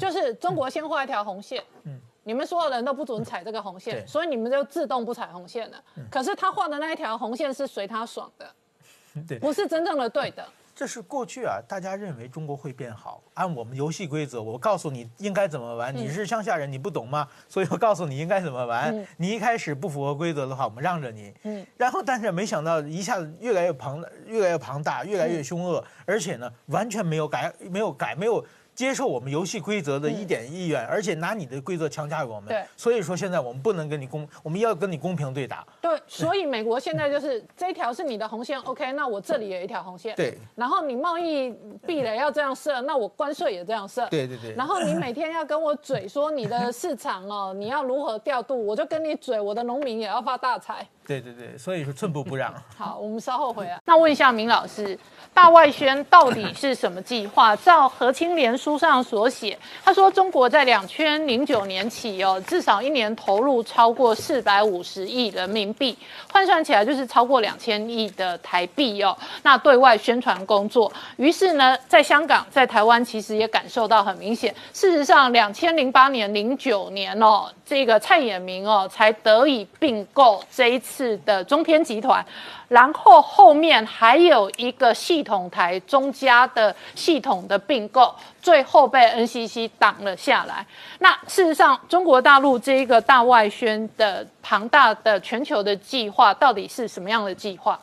就是中国先画一条红线，嗯，你们所有人都不准踩这个红线，所以你们就自动不踩红线了。可是他画的那一条红线是随他爽的，对，不是真正的对的。这是过去啊，大家认为中国会变好，按我们游戏规则，我告诉你应该怎么玩。你是乡下人，你不懂吗？所以我告诉你应该怎么玩。你一开始不符合规则的话，我们让着你。嗯。然后，但是没想到一下子越来越庞，越来越庞大，越来越凶恶，而且呢，完全没有改，没有改，没有。接受我们游戏规则的一点意愿，而且拿你的规则强加于我们。对，所以说现在我们不能跟你公，我们要跟你公平对打。对，所以美国现在就是这一条是你的红线，OK，那我这里有一条红线。对。然后你贸易壁垒要这样设，那我关税也这样设。对对对。然后你每天要跟我嘴说你的市场哦，你要如何调度，我就跟你嘴，我的农民也要发大财。对对对，所以说寸步不让。好，我们稍后回来。那问一下明老师，大外宣到底是什么计划？照何清莲书上所写，他说中国在两千零九年起哦，至少一年投入超过四百五十亿人民币，换算起来就是超过两千亿的台币哦。那对外宣传工作，于是呢，在香港、在台湾其实也感受到很明显。事实上，两千零八年、零九年哦，这个蔡衍明哦，才得以并购这一次。的，中天集团，然后后面还有一个系统台中家的系统的并购，最后被 NCC 挡了下来。那事实上，中国大陆这一个大外宣的庞大的全球的计划，到底是什么样的计划？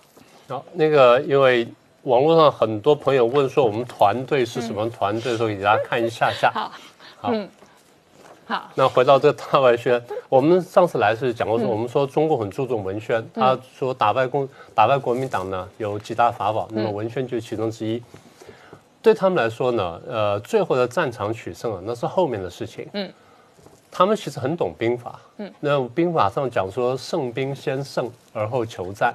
好，那个因为网络上很多朋友问说，我们团队是什么团队，所以给大家看一下下。好，嗯。好，那回到这个大外宣，我们上次来是讲过说，我们说中国很注重文宣，他说打败共打败国民党呢有几大法宝，那么文宣就是其中之一。对他们来说呢，呃，最后的战场取胜啊，那是后面的事情。嗯，他们其实很懂兵法。嗯，那兵法上讲说，胜兵先胜而后求战，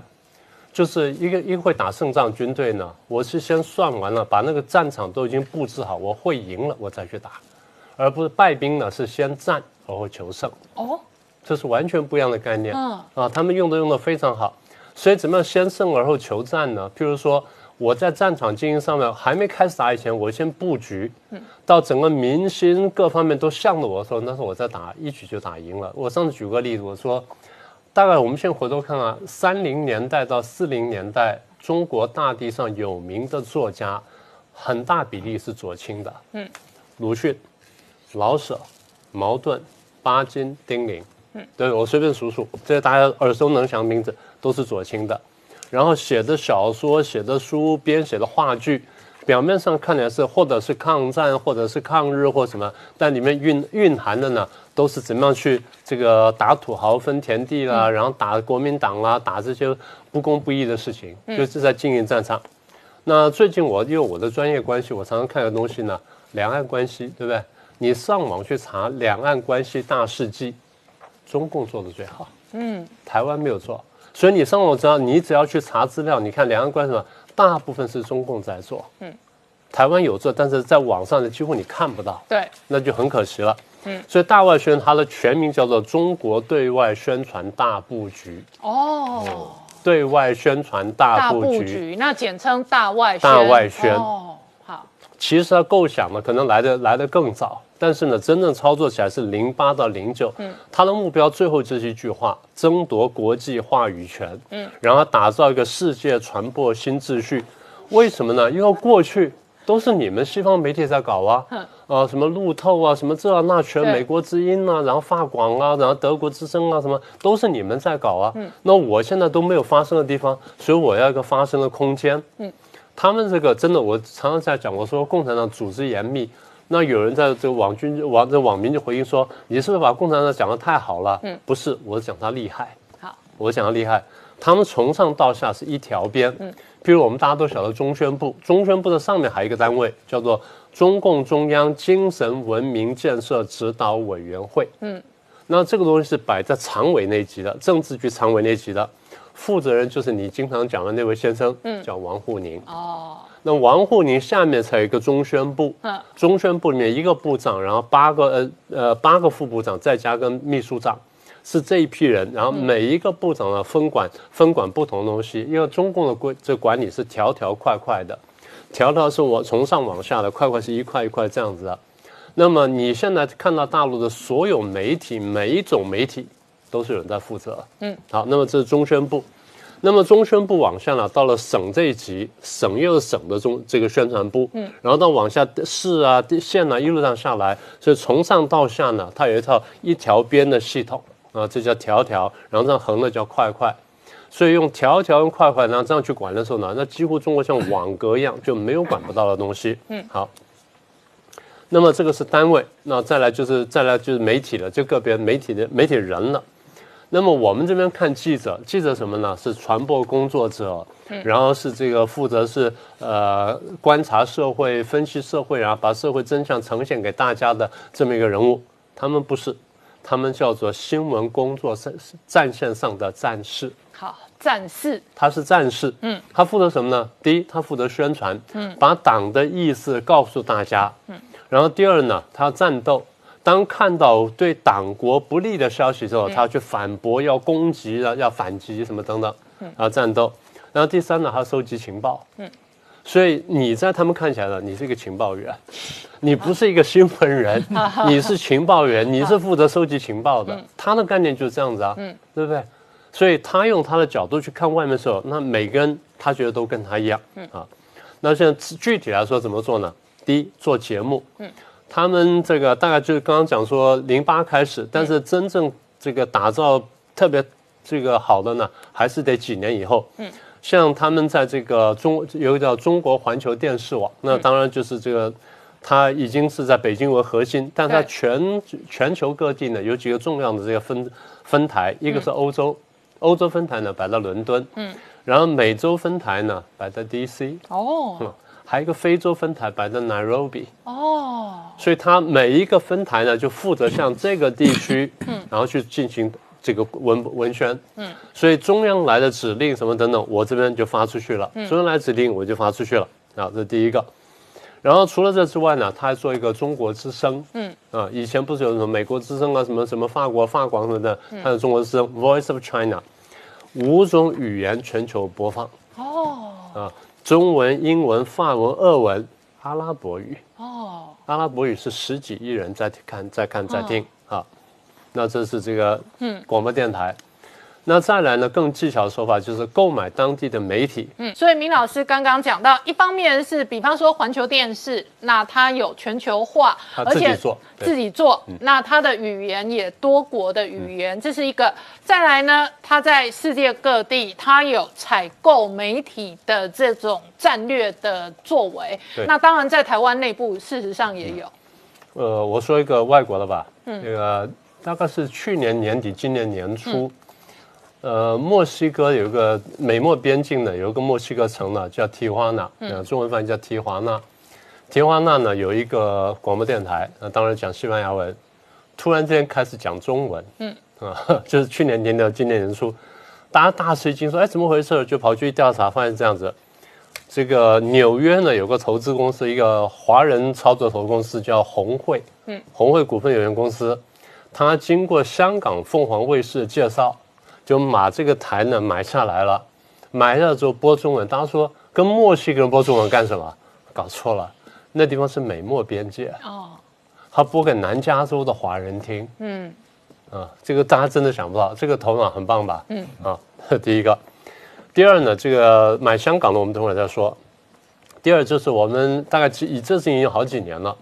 就是一个一个会打胜仗军队呢，我是先算完了，把那个战场都已经布置好，我会赢了，我再去打。而不是败兵呢，是先战而后求胜。哦，这是完全不一样的概念。嗯啊，他们用的用的非常好。所以怎么样先胜而后求战呢？譬如说我在战场经营上面还没开始打以前，我先布局，到整个民心各方面都向着我的时候，那时候我在打，一局就打赢了。我上次举个例子，我说，大概我们现在回头看啊，三零年代到四零年代，中国大地上有名的作家，很大比例是左倾的。嗯，鲁迅。老舍、茅盾、巴金、丁玲，嗯，对我随便数数，这些大家耳熟能详的名字都是左倾的。然后写的小说、写的书、编写的话剧，表面上看起来是或者是抗战，或者是抗日或什么，但里面蕴蕴含的呢，都是怎么样去这个打土豪分田地啦，然后打国民党啦，打这些不公不义的事情，就是在经营战场。那最近我因为我的专业关系，我常常看的东西呢，两岸关系，对不对？你上网去查两岸关系大事记，中共做的最好，嗯，台湾没有做，所以你上网知道，你只要去查资料，你看两岸关系什么，大部分是中共在做，嗯，台湾有做，但是在网上的几乎你看不到，对，那就很可惜了，嗯，所以大外宣它的全名叫做中国对外宣传大布局，哦，对外宣传大布局，那简称大外宣，大外宣，哦，好，其实它构想呢，可能来的来的更早。但是呢，真正操作起来是零八到零九，嗯，他的目标最后就是一句话：争夺国际话语权，嗯，然后打造一个世界传播新秩序。为什么呢？因为过去都是你们西方媒体在搞啊，啊，什么路透啊，什么这啊那全，美国之音啊，然后法广啊，然后德国之声啊，什么都是你们在搞啊。嗯，那我现在都没有发声的地方，所以我要一个发声的空间。嗯，他们这个真的，我常常在讲，我说共产党组织严密。那有人在这个网军网这网民就回应说：“你是不是把共产党讲的太好了？”嗯，不是，我讲他厉害。好，我讲他厉害。他们从上到下是一条边。嗯，譬如我们大家都晓得中宣部，中宣部的上面还有一个单位叫做中共中央精神文明建设指导委员会。嗯，那这个东西是摆在常委那级的，政治局常委那级的，负责人就是你经常讲的那位先生，嗯，叫王沪宁。哦。那王沪宁下面才有一个中宣部，嗯，中宣部里面一个部长，然后八个呃呃八个副部长，再加个秘书长，是这一批人。然后每一个部长呢分管分管不同东西，因为中共的规这管理是条条块块的，条条是我从上往下的，块块是一块一块这样子的。那么你现在看到大陆的所有媒体，每一种媒体都是有人在负责，嗯，好，那么这是中宣部。那么中宣部往下呢，到了省这一级，省又是省的中这个宣传部，嗯，然后到往下市啊、县啊，一路上下来，所以从上到下呢，它有一套一条边的系统啊，这叫条条，然后这样横的叫块块，所以用条条用块块，然后这样去管的时候呢，那几乎中国像网格一样，就没有管不到的东西，嗯，好。那么这个是单位，那再来就是再来就是媒体了，就个别媒体的媒体人了。那么我们这边看记者，记者什么呢？是传播工作者，然后是这个负责是呃观察社会、分析社会，然后把社会真相呈现给大家的这么一个人物。他们不是，他们叫做新闻工作战战线上的战士。好，战士。他是战士。嗯。他负责什么呢？第一，他负责宣传，嗯，把党的意思告诉大家。嗯。然后第二呢，他要战斗。当看到对党国不利的消息之后，他要去反驳，要攻击，要要反击什么等等，然后战斗。然后第三呢，他收集情报。嗯，所以你在他们看起来呢，你是一个情报员，你不是一个新闻人，你是情报员，你是负责收集情报的。他的概念就是这样子啊，对不对？所以他用他的角度去看外面的时候，那每个人他觉得都跟他一样。嗯啊，那现在具体来说怎么做呢？第一，做节目。嗯。他们这个大概就是刚刚讲说零八开始，但是真正这个打造特别这个好的呢，还是得几年以后。嗯，像他们在这个中有个叫中国环球电视网，那当然就是这个，它已经是在北京为核心，但它全全球各地呢有几个重要的这个分分台，一个是欧洲，欧洲分台呢摆在伦敦，嗯，然后美洲分台呢摆在 DC。哦。还有一个非洲分台摆在 Nairobi 哦，所以它每一个分台呢就负责向这个地区，嗯，然后去进行这个文文宣，嗯，所以中央来的指令什么等等，我这边就发出去了，中央来指令我就发出去了，啊，这是第一个。然后除了这之外呢，他还做一个中国之声，嗯，啊，以前不是有什么美国之声啊，什么什么法国法广什么的，还有中国之声 Voice of China，五种语言全球播放，哦，啊。中文、英文、法文、俄文、阿拉伯语哦，阿拉伯语是十几亿人在看、在看、在听啊。那这是这个嗯广播电台。那再来呢？更技巧的手法就是购买当地的媒体。嗯，所以明老师刚刚讲到，一方面是比方说环球电视，那它有全球化，而且自己做，那它的语言也多国的语言，这是一个。再来呢，它在世界各地，它有采购媒体的这种战略的作为。那当然在台湾内部，事实上也有。呃，我说一个外国的吧，嗯，那个大概是去年年底，今年年初。呃，墨西哥有一个美墨边境的有一个墨西哥城呢，叫提华纳，嗯，中文翻译叫提华纳。提华纳呢有一个广播电台，那当然讲西班牙文，突然之间开始讲中文，嗯，啊，就是去年年的今年年初，大家大吃一惊，说哎怎么回事？就跑去调查，发现这样子，这个纽约呢有个投资公司，一个华人操作投资公司叫红会，嗯，红会股份有限公司，它经过香港凤凰卫视的介绍。就把这个台呢买下来了，买下来之后播中文。大家说跟墨西哥人播中文干什么？搞错了，那地方是美墨边界哦，他播给南加州的华人听。嗯，啊，这个大家真的想不到，这个头脑很棒吧？嗯，啊，第一个，第二呢，这个买香港的我们等会儿再说。第二就是我们大概以这是已经好几年了，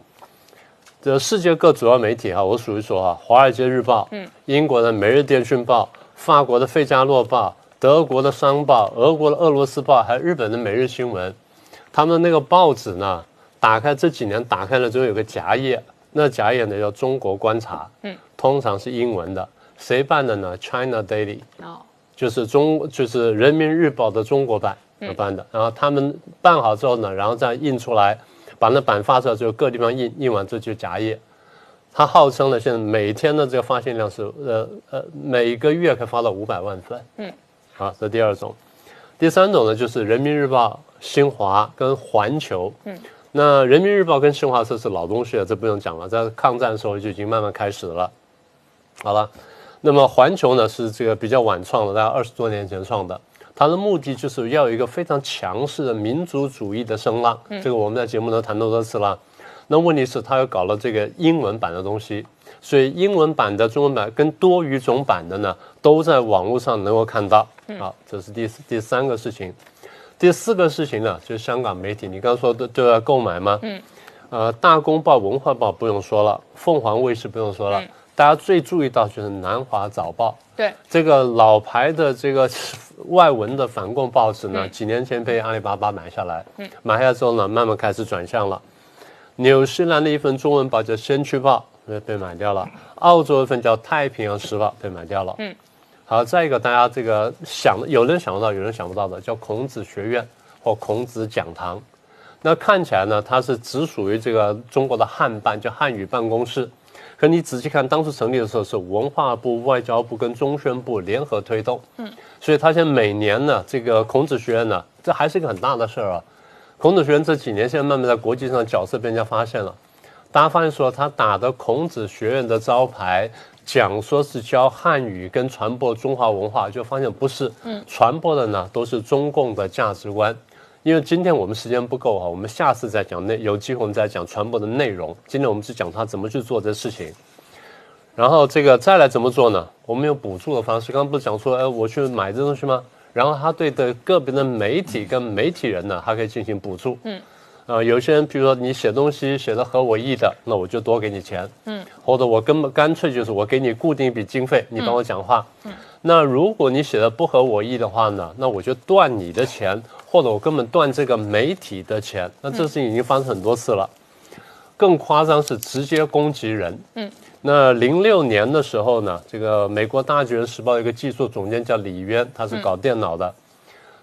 这世界各主要媒体哈，我数一数啊，《华尔街日报》，嗯，英国的《每日电讯报》。法国的《费加洛报》、德国的《商报》、俄国的《俄罗斯报》，还有日本的《每日新闻》，他们那个报纸呢，打开这几年打开了之后有个夹页，那夹页呢叫《中国观察》，嗯，通常是英文的，谁办的呢？China Daily，哦，就是中就是《人民日报》的中国版办的，然后他们办好之后呢，然后再印出来，把那版发出来之后，各地方印印完之后就夹页。它号称呢，现在每天的这个发行量是呃呃，每个月可以发到五百万份。嗯，好，这第二种。第三种呢，就是人民日报、新华跟环球。嗯，那人民日报跟新华社是老东西了，这不用讲了，在抗战的时候就已经慢慢开始了。好了，那么环球呢是这个比较晚创的，大概二十多年前创的。它的目的就是要有一个非常强势的民族主义的声浪。这个我们在节目中谈多多次了。那问题是，他又搞了这个英文版的东西，所以英文版的、中文版跟多语种版的呢，都在网络上能够看到。好，这是第第三个事情。第四个事情呢，就是香港媒体，你刚刚说的都要购买吗？嗯。呃，大公报、文化报不用说了，凤凰卫视不用说了，大家最注意到就是南华早报。对。这个老牌的这个外文的反共报纸呢，几年前被阿里巴巴买下来。嗯。买下来之后呢，慢慢开始转向了。纽西兰的一份中文报叫《先驱报》被被买掉了，澳洲一份叫《太平洋时报》被买掉了。嗯，好，再一个大家这个想，有人想得到，有人想不到的，叫孔子学院或孔子讲堂。那看起来呢，它是只属于这个中国的汉办，叫汉语办公室。可你仔细看，当时成立的时候是文化部、外交部跟中宣部联合推动。嗯，所以它现在每年呢，这个孔子学院呢，这还是一个很大的事儿啊。孔子学院这几年现在慢慢在国际上角色被人家发现了，大家发现说他打的孔子学院的招牌，讲说是教汉语跟传播中华文化，就发现不是，嗯，传播的呢都是中共的价值观。因为今天我们时间不够哈，我们下次再讲内有机会我们再讲传播的内容。今天我们是讲他怎么去做这事情，然后这个再来怎么做呢？我们有补助的方式，刚刚不是讲说，哎，我去买这东西吗？然后他对的个别的媒体跟媒体人呢，还可以进行补助。嗯，呃，有些人比如说你写东西写的合我意的，那我就多给你钱。嗯，或者我根本干脆就是我给你固定一笔经费，你帮我讲话。嗯，那如果你写的不合我意的话呢，那我就断你的钱，或者我根本断这个媒体的钱。那这事情已经发生很多次了，更夸张是直接攻击人。嗯。那零六年的时候呢，这个美国大纪元时报一个技术总监叫李渊，他是搞电脑的，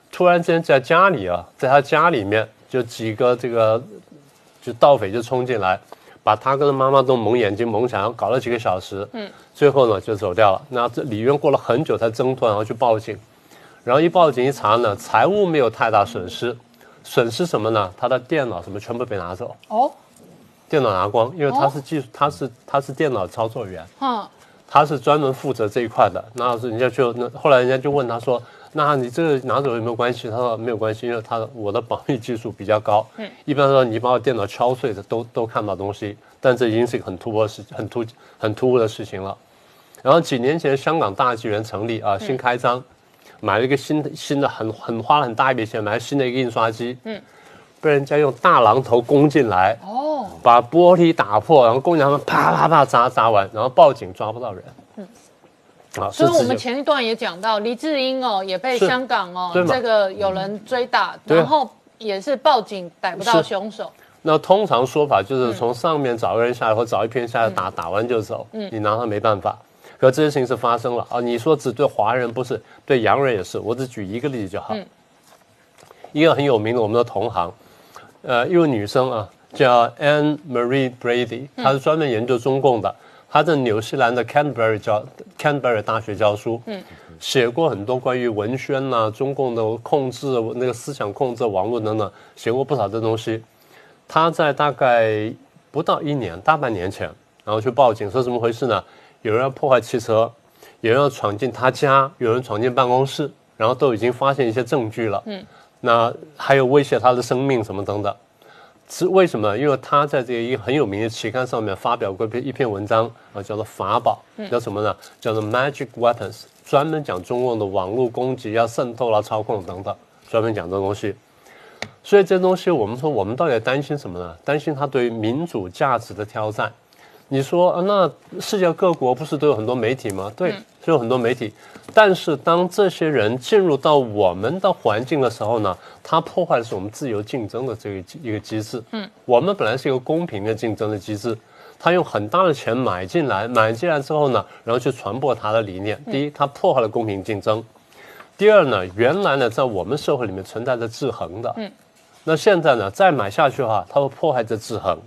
突然间在家里啊，在他家里面就几个这个就盗匪就冲进来，把他跟他妈妈都蒙眼睛蒙起来，搞了几个小时，嗯，最后呢就走掉了。那这李渊过了很久才挣脱，然后去报警，然后一报警一查呢，财务没有太大损失，损失什么呢？他的电脑什么全部被拿走。哦。电脑拿光，因为他是技术，他是他是电脑操作员，嗯，他是专门负责这一块的。那是人家就那后来人家就问他说：“那你这个拿走有没有关系？”他说：“没有关系，因为他我的保密技术比较高。嗯，一般说你把我电脑敲碎的都都看不到东西，但这已经是一个很突破事很突很突兀的事情了。然后几年前香港大纪元成立啊，新开张，买了一个新的新的很很花了很大一笔钱买新的一个印刷机，嗯，被人家用大榔头攻进来。哦。把玻璃打破，然后工人他们啪啪啪砸砸完，然后报警抓不到人。嗯，啊，所以我们前一段也讲到，黎智英哦也被香港哦这个有人追打，然后也是报警逮不到凶手。那通常说法就是从上面找个人下来，或找一片下来打，打完就走。嗯，你拿他没办法。可这些事情是发生了啊！你说只对华人不是，对洋人也是。我只举一个例子就好。一个很有名的我们的同行，呃，一位女生啊。叫 Anne Marie Brady，他是专门研究中共的。他在纽西兰的 Canterbury 教 Canterbury 大学教书，嗯写过很多关于文宣呐、中共的控制、那个思想控制、网络等等，写过不少的东西。他在大概不到一年，大半年前，然后去报警，说怎么回事呢？有人要破坏汽车，有人要闯进他家，有人闯进办公室，然后都已经发现一些证据了。嗯，那还有威胁他的生命什么等等。是为什么？因为他在这个一个很有名的期刊上面发表过一篇一篇文章啊，叫做法宝，叫什么呢？叫做 Magic Weapons，专门讲中共的网络攻击、要渗透啦、操控等等，专门讲这东西。所以这东西，我们说我们到底担心什么呢？担心它对民主价值的挑战。你说啊，那世界各国不是都有很多媒体吗？对，是有很多媒体。但是当这些人进入到我们的环境的时候呢，他破坏的是我们自由竞争的这个一个机制。嗯，我们本来是一个公平的竞争的机制，他用很大的钱买进来，买进来之后呢，然后去传播他的理念。第一，他破坏了公平竞争；第二呢，原来呢，在我们社会里面存在着制衡的。嗯，那现在呢，再买下去的话，他会破坏这制衡。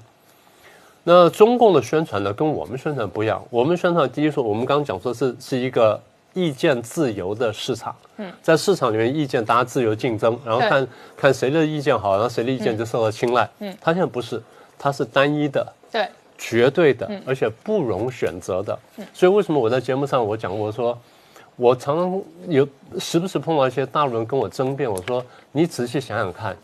那中共的宣传呢，跟我们宣传不一样。我们宣传第一说，我们刚刚讲说是是一个意见自由的市场。嗯，在市场里面，意见大家自由竞争，然后看看谁的意见好，然后谁的意见就受到青睐。嗯，他现在不是，他是单一的，对，绝对的，而且不容选择的。嗯，所以为什么我在节目上我讲，我说我常常有时不时碰到一些大陆人跟我争辩，我说你仔细想想看。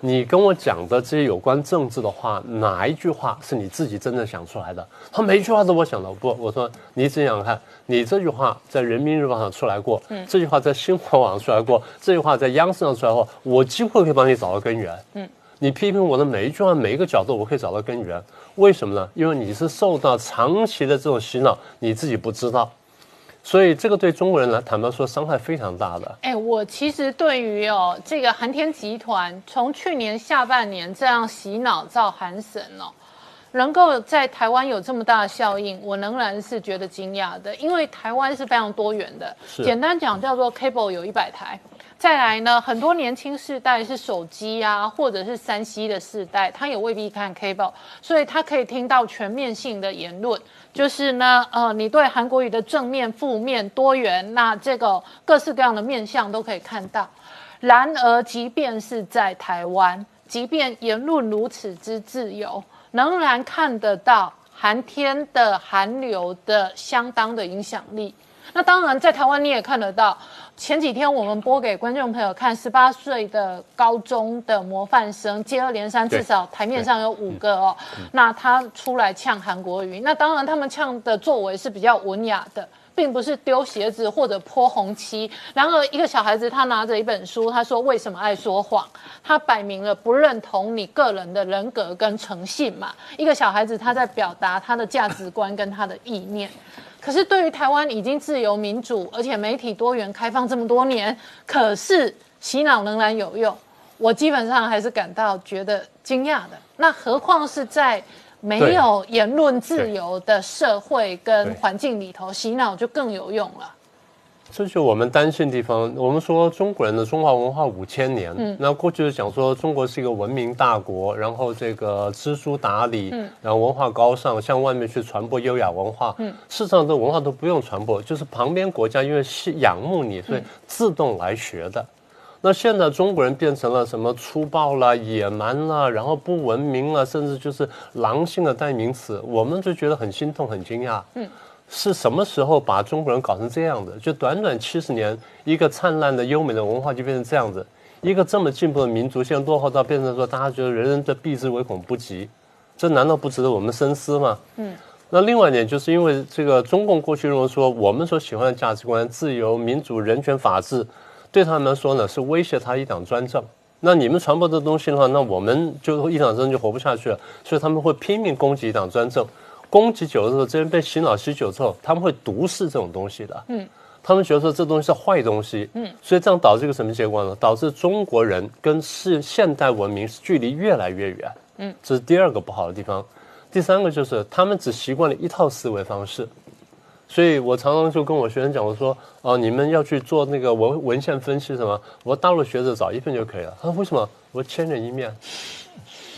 你跟我讲的这些有关政治的话，哪一句话是你自己真正想出来的？他每一句话都我想的。不，我说你想想看，你这句话在人民日报上出来过，这句话在新华网出来过，这句话在央视上出来过，我几乎可以帮你找到根源。嗯，你批评我的每一句话、每一个角度，我可以找到根源。为什么呢？因为你是受到长期的这种洗脑，你自己不知道。所以这个对中国人来坦白说伤害非常大的。哎，我其实对于哦这个韩天集团从去年下半年这样洗脑造韩神哦，能够在台湾有这么大的效应，我仍然是觉得惊讶的。因为台湾是非常多元的，简单讲叫做 cable 有一百台，再来呢很多年轻世代是手机啊或者是三 C 的世代，他也未必看 cable，所以他可以听到全面性的言论。就是呢，呃，你对韩国语的正面、负面、多元，那这个各式各样的面相都可以看到。然而，即便是在台湾，即便言论如此之自由，仍然看得到韩天的韩流的相当的影响力。那当然，在台湾你也看得到。前几天我们播给观众朋友看，十八岁的高中的模范生接二连三，至少台面上有五个哦。那他出来呛韩国语，那当然他们呛的作为是比较文雅的，并不是丢鞋子或者泼红漆。然而一个小孩子他拿着一本书，他说为什么爱说谎？他摆明了不认同你个人的人格跟诚信嘛。一个小孩子他在表达他的价值观跟他的意念。可是，对于台湾已经自由民主，而且媒体多元开放这么多年，可是洗脑仍然有用，我基本上还是感到觉得惊讶的。那何况是在没有言论自由的社会跟环境里头，洗脑就更有用了。这就是我们担心的地方。我们说中国人的中华文化五千年，嗯，那过去是讲说中国是一个文明大国，然后这个知书达理，嗯，然后文化高尚，向外面去传播优雅文化，嗯，事实上这文化都不用传播，就是旁边国家因为是仰慕你，所以自动来学的。那现在中国人变成了什么粗暴了、野蛮了，然后不文明了，甚至就是狼性的代名词，我们就觉得很心痛、很惊讶，嗯。是什么时候把中国人搞成这样的？就短短七十年，一个灿烂的优美的文化就变成这样子，一个这么进步的民族，现在落后到变成说大家觉得人人都避之唯恐不及，这难道不值得我们深思吗？嗯。那另外一点，就是因为这个中共过去认为说，我们所喜欢的价值观——自由、民主、人权、法治，对他们来说呢，是威胁他一党专政。那你们传播这东西的话，那我们就一党专政就活不下去了。所以他们会拼命攻击一党专政。攻击久了之后，这边被洗脑洗久之后，他们会毒视这种东西的。嗯，他们觉得说这东西是坏东西。嗯，所以这样导致一个什么结果呢？导致中国人跟是现代文明距离越来越远。嗯，这是第二个不好的地方。第三个就是他们只习惯了一套思维方式。所以我常常就跟我学生讲，我说哦，你们要去做那个文文献分析什么？我说大陆学者找一份就可以了。他说为什么？我说千人一面。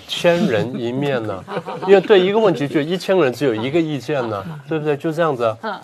千人一面呢，因为对一个问题就一千个人只有一个意见呢，对不对？就这样子。嗯。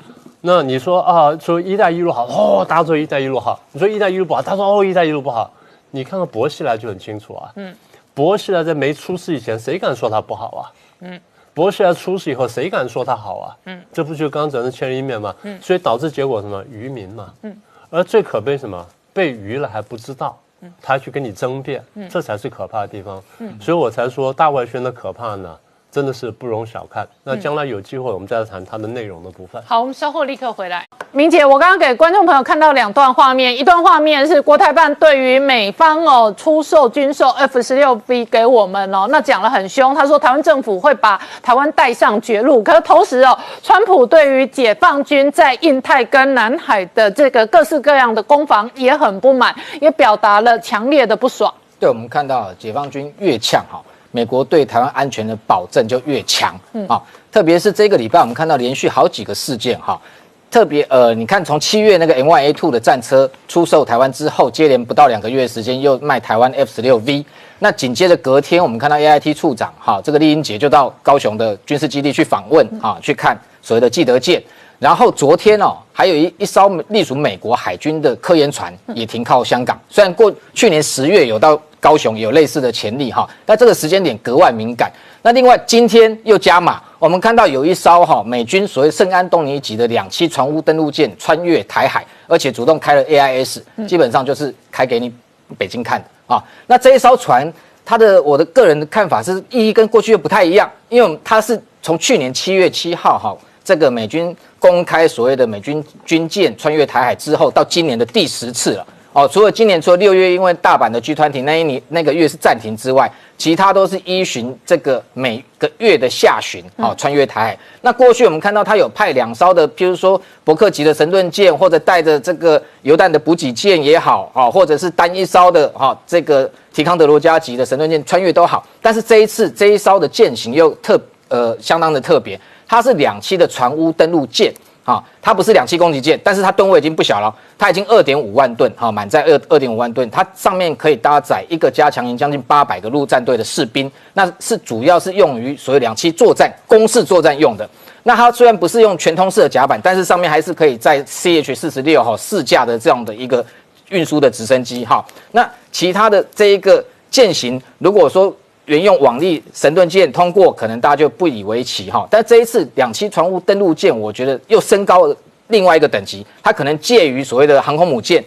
那你说啊，说“一带一路”好，哦，大家说“一带一路”好。你说“一带一路”不好，他说“哦，“一带一路”不好”。你看看薄熙来就很清楚啊。嗯。薄熙来在没出事以前，谁敢说他不好啊？嗯。薄熙来出事以后，谁敢说他好啊？嗯。这不就刚刚讲的千人一面吗？嗯。所以导致结果什么？愚民嘛。嗯。而最可悲什么？被愚了还不知道。他去跟你争辩，这才是可怕的地方。所以我才说大外宣的可怕呢。真的是不容小看。那将来有机会，我们再来谈它的内容的部分。好，我们稍后立刻回来。明姐，我刚刚给观众朋友看到两段画面，一段画面是国台办对于美方哦出售军售 F 十六 B 给我们哦，那讲了很凶，他说台湾政府会把台湾带上绝路。可是同时哦，川普对于解放军在印太跟南海的这个各式各样的攻防也很不满，也表达了强烈的不爽。对，我们看到解放军越呛哈。美国对台湾安全的保证就越强，啊，特别是这个礼拜，我们看到连续好几个事件，哈，特别呃，你看从七月那个 M Y A two 的战车出售台湾之后，接连不到两个月时间又卖台湾 F 十六 V，那紧接着隔天，我们看到 A I T 处长，哈，这个丽英杰就到高雄的军事基地去访问，啊，去看所谓的记得舰，然后昨天哦，还有一一艘隶属美国海军的科研船也停靠香港，虽然过去年十月有到。高雄有类似的潜力哈，那这个时间点格外敏感。那另外今天又加码，我们看到有一艘哈美军所谓圣安东尼级的两栖船坞登陆舰穿越台海，而且主动开了 AIS，基本上就是开给你北京看的啊。那这一艘船它的我的个人的看法是意义跟过去又不太一样，因为它是从去年七月七号哈，这个美军公开所谓的美军军舰穿越台海之后，到今年的第十次了。哦，除了今年除了六月因为大阪的 G 团体那一年那个月是暂停之外，其他都是依循这个每个月的下旬，哦，穿越台海。那过去我们看到他有派两艘的，譬如说伯克级的神盾舰，或者带着这个油弹的补给舰也好，啊，或者是单一艘的哈这个提康德罗加级的神盾舰穿越都好。但是这一次这一艘的舰型又特呃相当的特别，它是两栖的船坞登陆舰。啊，它不是两栖攻击舰，但是它吨位已经不小了，它已经二点五万吨，哈，满载二二点五万吨，它上面可以搭载一个加强营将近八百个陆战队的士兵，那是主要是用于所谓两栖作战、攻势作战用的。那它虽然不是用全通式的甲板，但是上面还是可以在 CH 四十六哈四架的这样的一个运输的直升机，哈。那其他的这一个舰型，如果说原用网力神盾舰通过，可能大家就不以为奇哈。但这一次两栖船坞登陆舰，我觉得又升高了另外一个等级，它可能介于所谓的航空母舰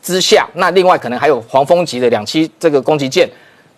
之下。那另外可能还有黄蜂级的两栖这个攻击舰，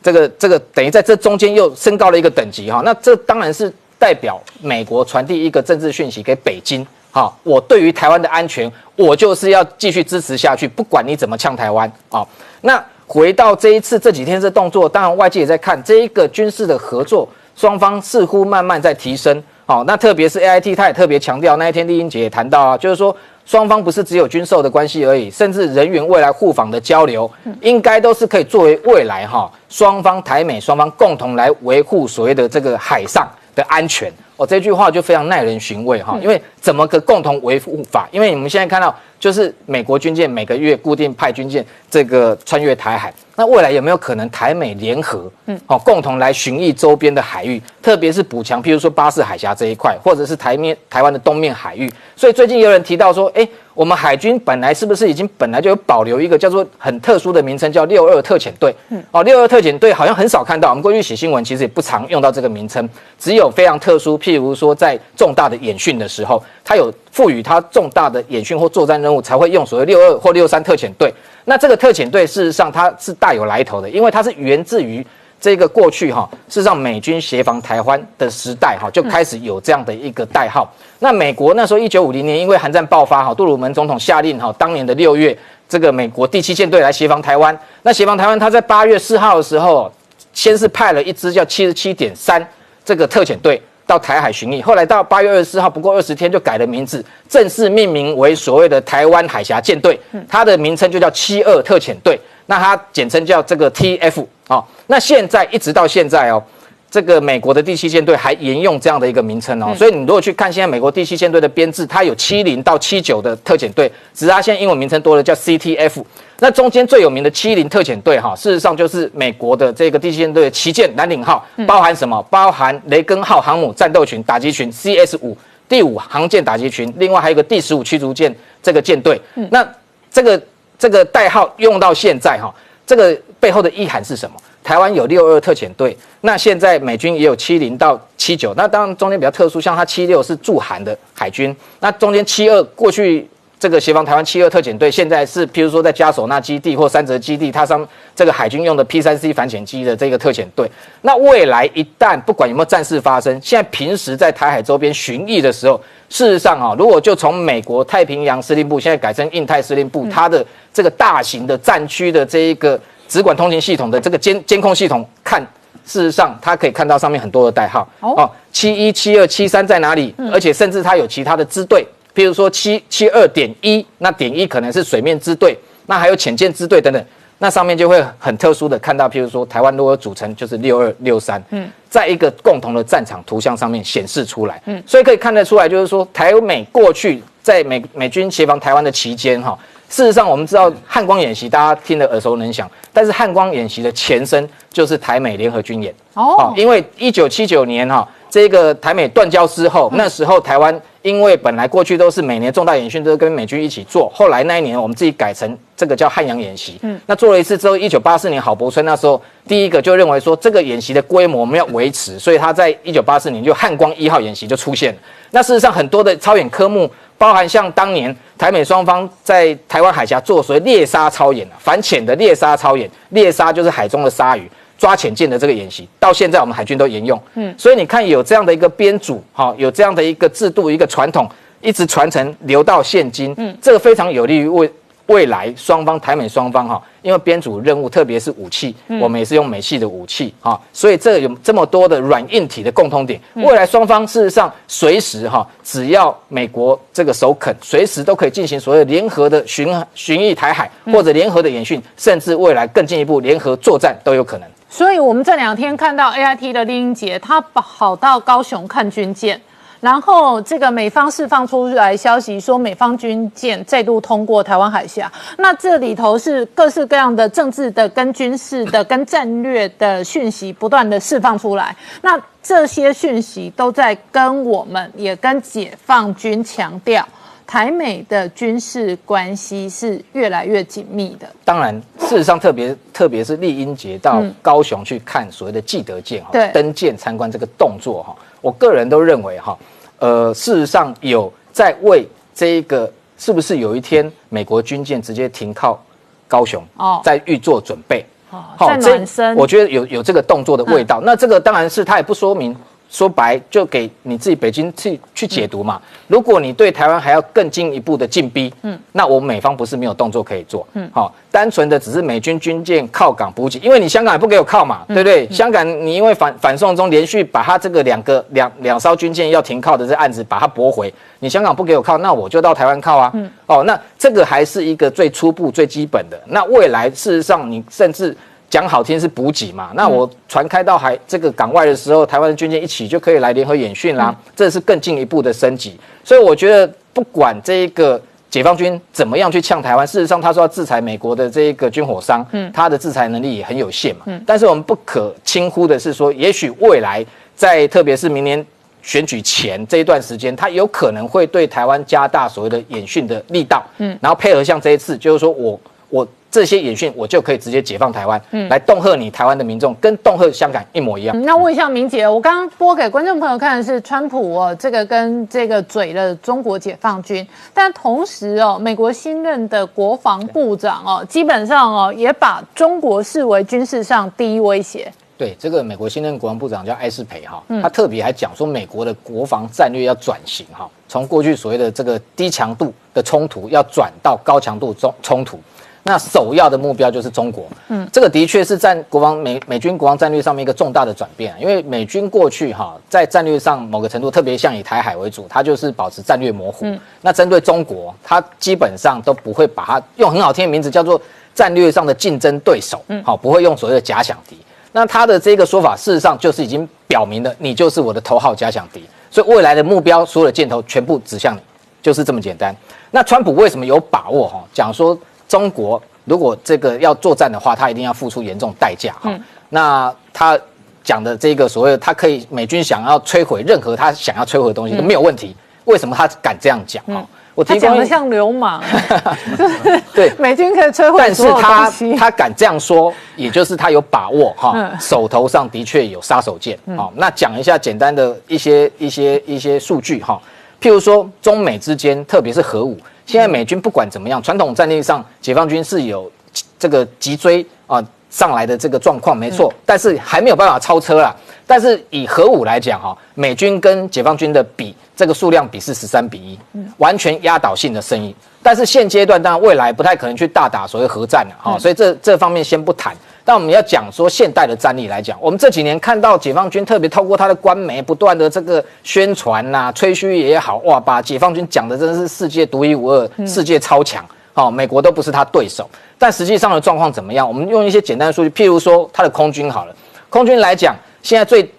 这个这个等于在这中间又升高了一个等级哈。那这当然是代表美国传递一个政治讯息给北京哈。我对于台湾的安全，我就是要继续支持下去，不管你怎么呛台湾啊。那。回到这一次这几天这动作，当然外界也在看这一个军事的合作，双方似乎慢慢在提升。好，那特别是 A I T，他也特别强调，那一天丽英姐也谈到啊，就是说双方不是只有军售的关系而已，甚至人员未来互访的交流，应该都是可以作为未来哈双方台美双方共同来维护所谓的这个海上的安全。哦，这句话就非常耐人寻味哈，因为怎么个共同维护法？因为你们现在看到。就是美国军舰每个月固定派军舰这个穿越台海，那未来有没有可能台美联合，嗯，好，共同来巡弋周边的海域，特别是补强，譬如说巴士海峡这一块，或者是台面台湾的东面海域。所以最近有人提到说，哎，我们海军本来是不是已经本来就有保留一个叫做很特殊的名称，叫六二特遣队？嗯，哦，六二特遣队好像很少看到，我们过去写新闻其实也不常用到这个名称，只有非常特殊，譬如说在重大的演训的时候，它有。赋予它重大的演训或作战任务，才会用所谓六二或六三特遣队。那这个特遣队事实上它是大有来头的，因为它是源自于这个过去哈，事实上美军协防台湾的时代哈，就开始有这样的一个代号。那美国那时候一九五零年因为韩战爆发哈，杜鲁门总统下令哈，当年的六月这个美国第七舰队来协防台湾。那协防台湾，他在八月四号的时候，先是派了一支叫七十七点三这个特遣队。到台海巡弋，后来到八月二十四号，不过二十天就改了名字，正式命名为所谓的台湾海峡舰队，它的名称就叫七二特遣队，那它简称叫这个 TF 哦。那现在一直到现在哦。这个美国的第七舰队还沿用这样的一个名称哦，所以你如果去看现在美国第七舰队的编制，它有七零到七九的特遣队，只是它现在英文名称多了叫 CTF。那中间最有名的七零特遣队哈，事实上就是美国的这个第七舰队的旗舰蓝领号，包含什么？包含雷根号航母战斗群打击群 CS 五第五航舰打击群，另外还有一个第十五驱逐舰这个舰队。那这个这个代号用到现在哈，这个背后的意涵是什么？台湾有六二特遣队，那现在美军也有七零到七九，那当然中间比较特殊，像它七六是驻韩的海军，那中间七二过去这个协防台湾七二特遣队，现在是譬如说在加索纳基地或三泽基地，它上这个海军用的 P 三 C 反潜机的这个特遣队，那未来一旦不管有没有战事发生，现在平时在台海周边巡弋的时候，事实上啊，如果就从美国太平洋司令部现在改成印太司令部，它的这个大型的战区的这一个。直管通勤系统的这个监监控系统看，事实上它可以看到上面很多的代号哦，七一七二七三在哪里？而且甚至它有其他的支队，譬如说七七二点一，那点一可能是水面支队，那还有潜舰支队等等，那上面就会很特殊的看到，譬如说台湾如果组成就是六二六三，嗯，在一个共同的战场图像上面显示出来，嗯，所以可以看得出来，就是说台美过去在美美军协防台湾的期间，哈。事实上，我们知道汉光演习，大家听得耳熟能详。但是汉光演习的前身就是台美联合军演哦。因为一九七九年哈，这个台美断交之后，那时候台湾因为本来过去都是每年重大演训都是跟美军一起做，后来那一年我们自己改成这个叫汉阳演习。嗯。那做了一次之后，一九八四年郝柏村那时候第一个就认为说这个演习的规模我们要维持，所以他在一九八四年就汉光一号演习就出现了。那事实上很多的超演科目。包含像当年台美双方在台湾海峡做所谓猎杀操演反潜的猎杀操演，猎杀就是海中的鲨鱼，抓潜舰的这个演习，到现在我们海军都沿用。嗯，所以你看有这样的一个编组，哈，有这样的一个制度、一个传统，一直传承流到现今。嗯，这个非常有利于为。未来双方台美双方哈，因为编组任务，特别是武器，我们也是用美系的武器哈，所以这有这么多的软硬体的共通点。未来双方事实上随时哈，只要美国这个首肯，随时都可以进行所谓联合的巡巡弋台海，或者联合的演训，甚至未来更进一步联合作战都有可能。所以我们这两天看到 A I T 的林英杰，他跑到高雄看军舰。然后这个美方释放出来消息说，美方军舰再度通过台湾海峡。那这里头是各式各样的政治的、跟军事的、跟战略的讯息不断的释放出来。那这些讯息都在跟我们，也跟解放军强调，台美的军事关系是越来越紧密的。当然，事实上，特别特别是丽英杰到高雄去看所谓的记得舰哈，登舰参观这个动作哈。我个人都认为哈，呃，事实上有在为这一个是不是有一天美国军舰直接停靠高雄哦，在预做准备哦，在暖身，我觉得有有这个动作的味道。那这个当然是他也不说明。说白就给你自己北京去去解读嘛。如果你对台湾还要更进一步的进逼，嗯，那我们美方不是没有动作可以做，嗯，好，单纯的只是美军军舰靠港补给，因为你香港也不给我靠嘛，对不对？香港你因为反反送中连续把他这个两个两两艘军舰要停靠的这案子把它驳回，你香港不给我靠，那我就到台湾靠啊，嗯，哦，那这个还是一个最初步最基本的。那未来事实上你甚至。讲好听是补给嘛，那我船开到海这个港外的时候，台湾的军舰一起就可以来联合演训啦，这是更进一步的升级。所以我觉得，不管这一个解放军怎么样去呛台湾，事实上他说要制裁美国的这一个军火商，嗯，他的制裁能力也很有限嘛。嗯，但是我们不可轻忽的是说，也许未来在特别是明年选举前这一段时间，他有可能会对台湾加大所谓的演训的力道，嗯，然后配合像这一次，就是说我我。这些演训，我就可以直接解放台湾，嗯，来恫吓你台湾的民众，跟恫吓香港一模一样。那问一下明姐，我刚刚播给观众朋友看的是川普哦，这个跟这个嘴的中国解放军，但同时哦，美国新任的国防部长哦，基本上哦，也把中国视为军事上第一威胁。对，这个美国新任国防部长叫艾斯培哈，他特别还讲说，美国的国防战略要转型哈，从过去所谓的这个低强度的冲突，要转到高强度冲冲突。那首要的目标就是中国，嗯，这个的确是在国防美美军国防战略上面一个重大的转变，因为美军过去哈在战略上某个程度特别像以台海为主，它就是保持战略模糊。那针对中国，它基本上都不会把它用很好听的名字叫做战略上的竞争对手，嗯，好，不会用所谓的假想敌。那他的这个说法，事实上就是已经表明了，你就是我的头号假想敌，所以未来的目标所有的箭头全部指向你，就是这么简单。那川普为什么有把握哈讲说？中国如果这个要作战的话，他一定要付出严重代价哈。那他讲的这个所谓，他可以美军想要摧毁任何他想要摧毁的东西都没有问题。为什么他敢这样讲哈？我他讲的像流氓，对，美军可以摧毁但是他他敢这样说，也就是他有把握哈，手头上的确有杀手锏。好，那讲一下简单的一些一些一些数据哈，譬如说中美之间，特别是核武。现在美军不管怎么样，传统战力上，解放军是有这个急追啊上来的这个状况，没错，但是还没有办法超车啦。但是以核武来讲，哈，美军跟解放军的比，这个数量比是十三比一，完全压倒性的胜利。但是现阶段，当然未来不太可能去大打所谓核战了，哈，所以这这方面先不谈。但我们要讲说现代的战力来讲，我们这几年看到解放军特别透过他的官媒不断的这个宣传呐、吹嘘也好，哇，把解放军讲的真的是世界独一无二、世界超强，哦，美国都不是他对手。但实际上的状况怎么样？我们用一些简单的数据，譬如说他的空军好了，空军来讲，现在最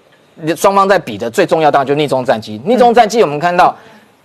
双方在比的最重要当然就逆中战机。逆中战机我们看到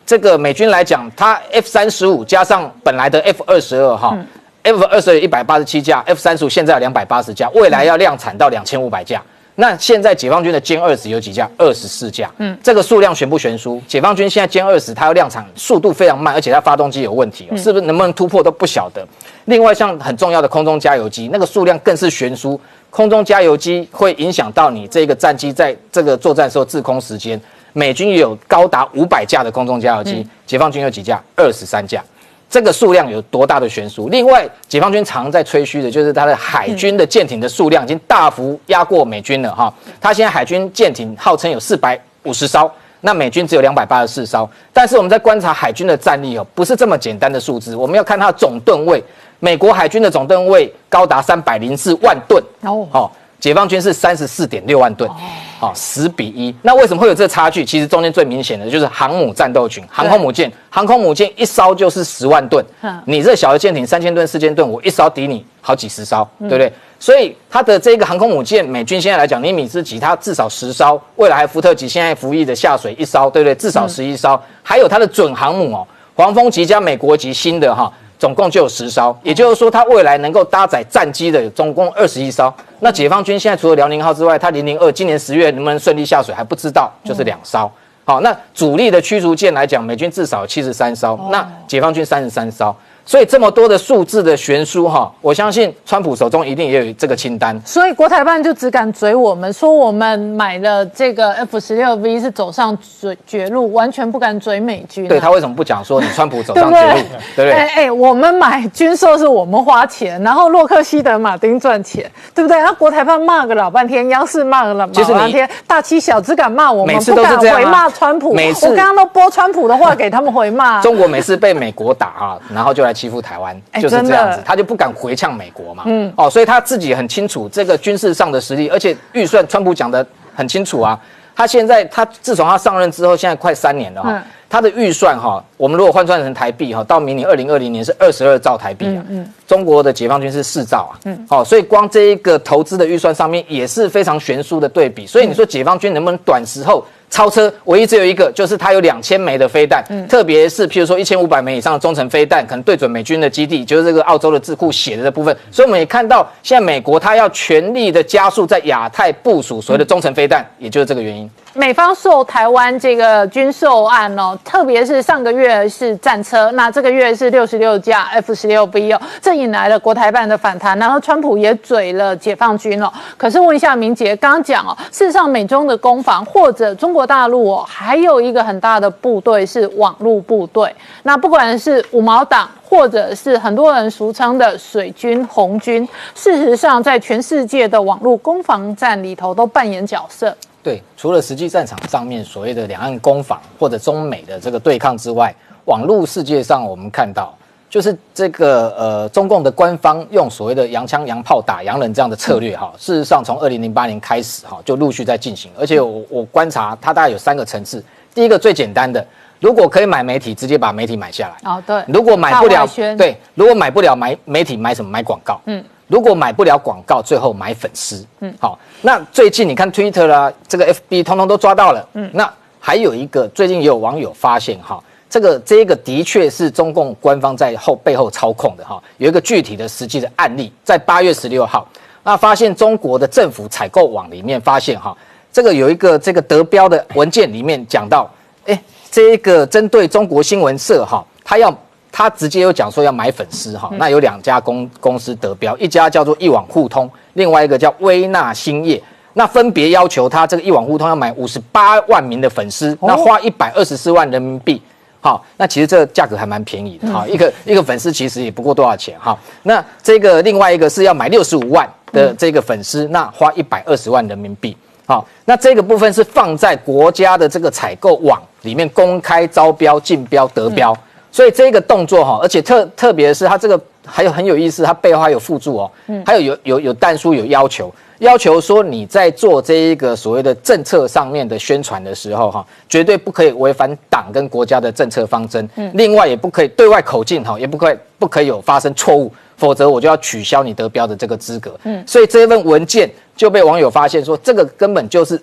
这个美军来讲，它 F 三十五加上本来的 F 二十二哈。F 二十一百八十七架，F 三十五现在有两百八十架，未来要量产到两千五百架。那现在解放军的歼二十有几架？二十四架。嗯，这个数量悬不悬殊？解放军现在歼二十它要量产速度非常慢，而且它发动机有问题，是不是能不能突破都不晓得。另外，像很重要的空中加油机，那个数量更是悬殊。空中加油机会影响到你这个战机在这个作战时候滞空时间。美军有高达五百架的空中加油机，解放军有几架？二十三架。这个数量有多大的悬殊？另外，解放军常在吹嘘的就是它的海军的舰艇的数量已经大幅压过美军了哈。它现在海军舰艇号称有四百五十艘，那美军只有两百八十四艘。但是我们在观察海军的战力哦，不是这么简单的数字，我们要看它的总吨位。美国海军的总吨位高达三百零四万吨哦，好，解放军是三十四点六万吨。好，十比一，那为什么会有这个差距？其实中间最明显的就是航母战斗群，航空母舰，航空母舰一艘就是十万吨，你这小的舰艇三千吨、四千吨，我一艘抵你好几十艘，对不对？所以它的这个航空母舰，美军现在来讲，尼米兹级它至少十艘，未来还福特级现在服役的下水一艘，对不对？至少十一艘，还有它的准航母哦，黄蜂级加美国级新的哈。总共就有十艘，也就是说，它未来能够搭载战机的总共二十一艘。那解放军现在除了辽宁号之外，它零零二今年十月能不能顺利下水还不知道，就是两艘。好，那主力的驱逐舰来讲，美军至少七十三艘，那解放军三十三艘。所以这么多的数字的悬殊哈，我相信川普手中一定也有这个清单。所以国台办就只敢嘴我们，说我们买了这个 F 十六 V 是走上绝绝路，完全不敢嘴美军。对他为什么不讲说你川普走上绝路？对不对？哎哎，我们买军售是我们花钱，然后洛克希德马丁赚钱，对不对？然后国台办骂个老半天，央视骂个老半天，大欺小只敢骂我们，不敢回骂川普。每次我刚刚都播川普的话给他们回骂。中国每次被美国打啊，然后就来。欺负台湾就是这样子，他就不敢回呛美国嘛。嗯，哦，所以他自己很清楚这个军事上的实力，而且预算，川普讲的很清楚啊。他现在，他自从他上任之后，现在快三年了哈，他的预算哈，我们如果换算成台币哈，到明年二零二零年是二十二兆台币啊。嗯，中国的解放军是四兆啊。嗯，好，所以光这一个投资的预算上面也是非常悬殊的对比。所以你说解放军能不能短时候？超车唯一只有一个，就是它有两千枚的飞弹，特别是譬如说一千五百枚以上的中程飞弹，可能对准美军的基地，就是这个澳洲的智库写的这部分。所以我们也看到，现在美国它要全力的加速在亚太部署所谓的中程飞弹，也就是这个原因。美方售台湾这个军售案哦，特别是上个月是战车，那这个月是六十六架 F 十六 B 哦，这引来了国台办的反弹，然后川普也嘴了解放军哦。可是问一下明杰，刚刚讲哦，事实上美中的攻防或者中国大陆哦，还有一个很大的部队是网络部队，那不管是五毛党或者是很多人俗称的水军、红军，事实上在全世界的网络攻防战里头都扮演角色。对，除了实际战场上面所谓的两岸攻防或者中美的这个对抗之外，网络世界上我们看到，就是这个呃中共的官方用所谓的洋枪洋炮打洋人这样的策略哈，事实上从二零零八年开始哈就陆续在进行，而且我我观察它大概有三个层次，第一个最简单的，如果可以买媒体，直接把媒体买下来。哦，对。如果买不了，对，如果买不了买媒体买什么买广告？嗯。如果买不了广告，最后买粉丝。嗯，好。那最近你看 Twitter 啦，这个 FB 通通都抓到了。嗯，那还有一个，最近也有网友发现哈，这个这个的确是中共官方在后背后操控的哈。有一个具体的实际的案例，在八月十六号，那发现中国的政府采购网里面发现哈，这个有一个这个德标的文件里面讲到，哎，这个针对中国新闻社哈，他要。他直接有讲说要买粉丝哈，那有两家公公司得标，一家叫做一网互通，另外一个叫微纳兴业，那分别要求他这个一网互通要买五十八万名的粉丝，那花一百二十四万人民币，好，那其实这个价格还蛮便宜的哈，一个一个粉丝其实也不过多少钱哈，那这个另外一个是要买六十五万的这个粉丝，那花一百二十万人民币，好，那这个部分是放在国家的这个采购网里面公开招标竞标得标。所以这个动作哈，而且特特别是它这个还有很有意思，它背后还有附注哦，嗯，还有有有有弹书有要求，要求说你在做这一个所谓的政策上面的宣传的时候哈，绝对不可以违反党跟国家的政策方针，嗯，另外也不可以对外口径哈，也不可以不可以有发生错误，否则我就要取消你得标的这个资格，嗯，所以这份文件就被网友发现说，这个根本就是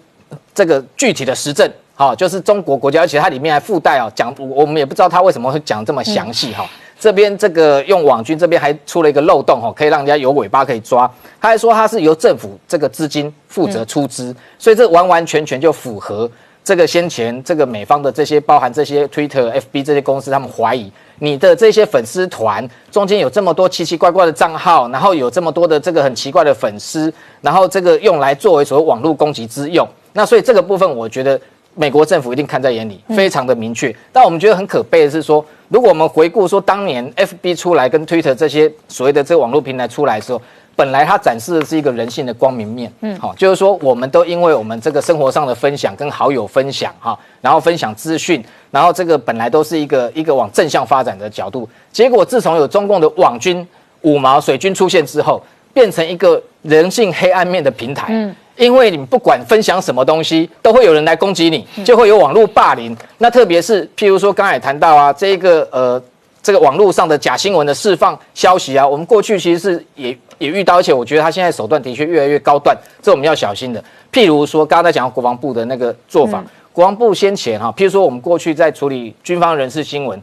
这个具体的实证。好，就是中国国家，而且它里面还附带哦，讲我们也不知道它为什么会讲这么详细哈。这边这个用网军这边还出了一个漏洞哈，可以让人家有尾巴可以抓。他还说他是由政府这个资金负责出资，所以这完完全全就符合这个先前这个美方的这些包含这些 Twitter、FB 这些公司，他们怀疑你的这些粉丝团中间有这么多奇奇怪怪的账号，然后有这么多的这个很奇怪的粉丝，然后这个用来作为所谓网络攻击之用。那所以这个部分我觉得。美国政府一定看在眼里，非常的明确。但我们觉得很可悲的是说，如果我们回顾说当年 FB 出来跟 Twitter 这些所谓的这个网络平台出来的时候，本来它展示的是一个人性的光明面，嗯，好，就是说我们都因为我们这个生活上的分享跟好友分享哈，然后分享资讯，然后这个本来都是一个一个往正向发展的角度，结果自从有中共的网军、五毛、水军出现之后，变成一个人性黑暗面的平台，嗯。因为你不管分享什么东西，都会有人来攻击你，就会有网络霸凌。那特别是譬如说刚才谈到啊，这个呃，这个网络上的假新闻的释放消息啊，我们过去其实是也也遇到，而且我觉得他现在手段的确越来越高段，这我们要小心的。譬如说刚刚在讲国防部的那个做法，国防部先前哈，譬如说我们过去在处理军方人事新闻。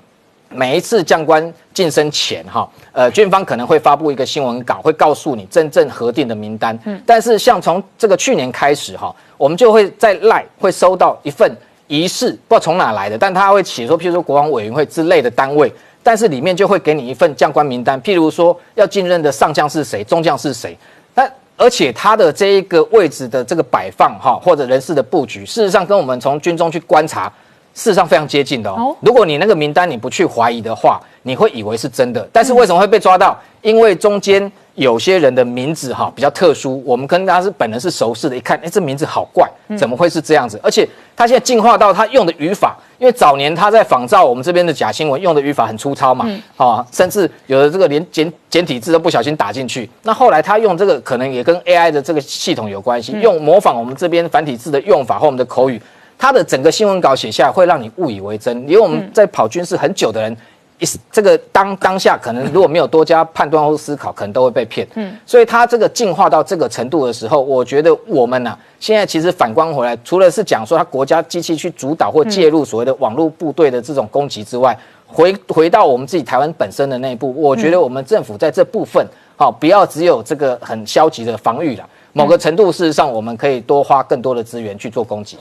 每一次将官晋升前，哈，呃，军方可能会发布一个新闻稿，会告诉你真正核定的名单。嗯，但是像从这个去年开始，哈，我们就会在赖会收到一份仪式，不知道从哪来的，但他会写说，譬如说国防委员会之类的单位，但是里面就会给你一份将官名单，譬如说要进任的上将是谁，中将是谁。那而且他的这一个位置的这个摆放，哈，或者人事的布局，事实上跟我们从军中去观察。事实上非常接近的哦。如果你那个名单你不去怀疑的话，你会以为是真的。但是为什么会被抓到？因为中间有些人的名字哈比较特殊，我们跟他是本人是熟识的，一看，哎，这名字好怪，怎么会是这样子？而且他现在进化到他用的语法，因为早年他在仿照我们这边的假新闻用的语法很粗糙嘛，啊，甚至有的这个连简简体字都不小心打进去。那后来他用这个可能也跟 AI 的这个系统有关系，用模仿我们这边繁体字的用法和我们的口语。他的整个新闻稿写下来，会让你误以为真。因为我们在跑军事很久的人，一这个当当下可能如果没有多加判断或思考，可能都会被骗。嗯，所以他这个进化到这个程度的时候，我觉得我们呢，现在其实反观回来，除了是讲说他国家机器去主导或介入所谓的网络部队的这种攻击之外，回回到我们自己台湾本身的内部，我觉得我们政府在这部分，好不要只有这个很消极的防御了。某个程度，事实上我们可以多花更多的资源去做攻击。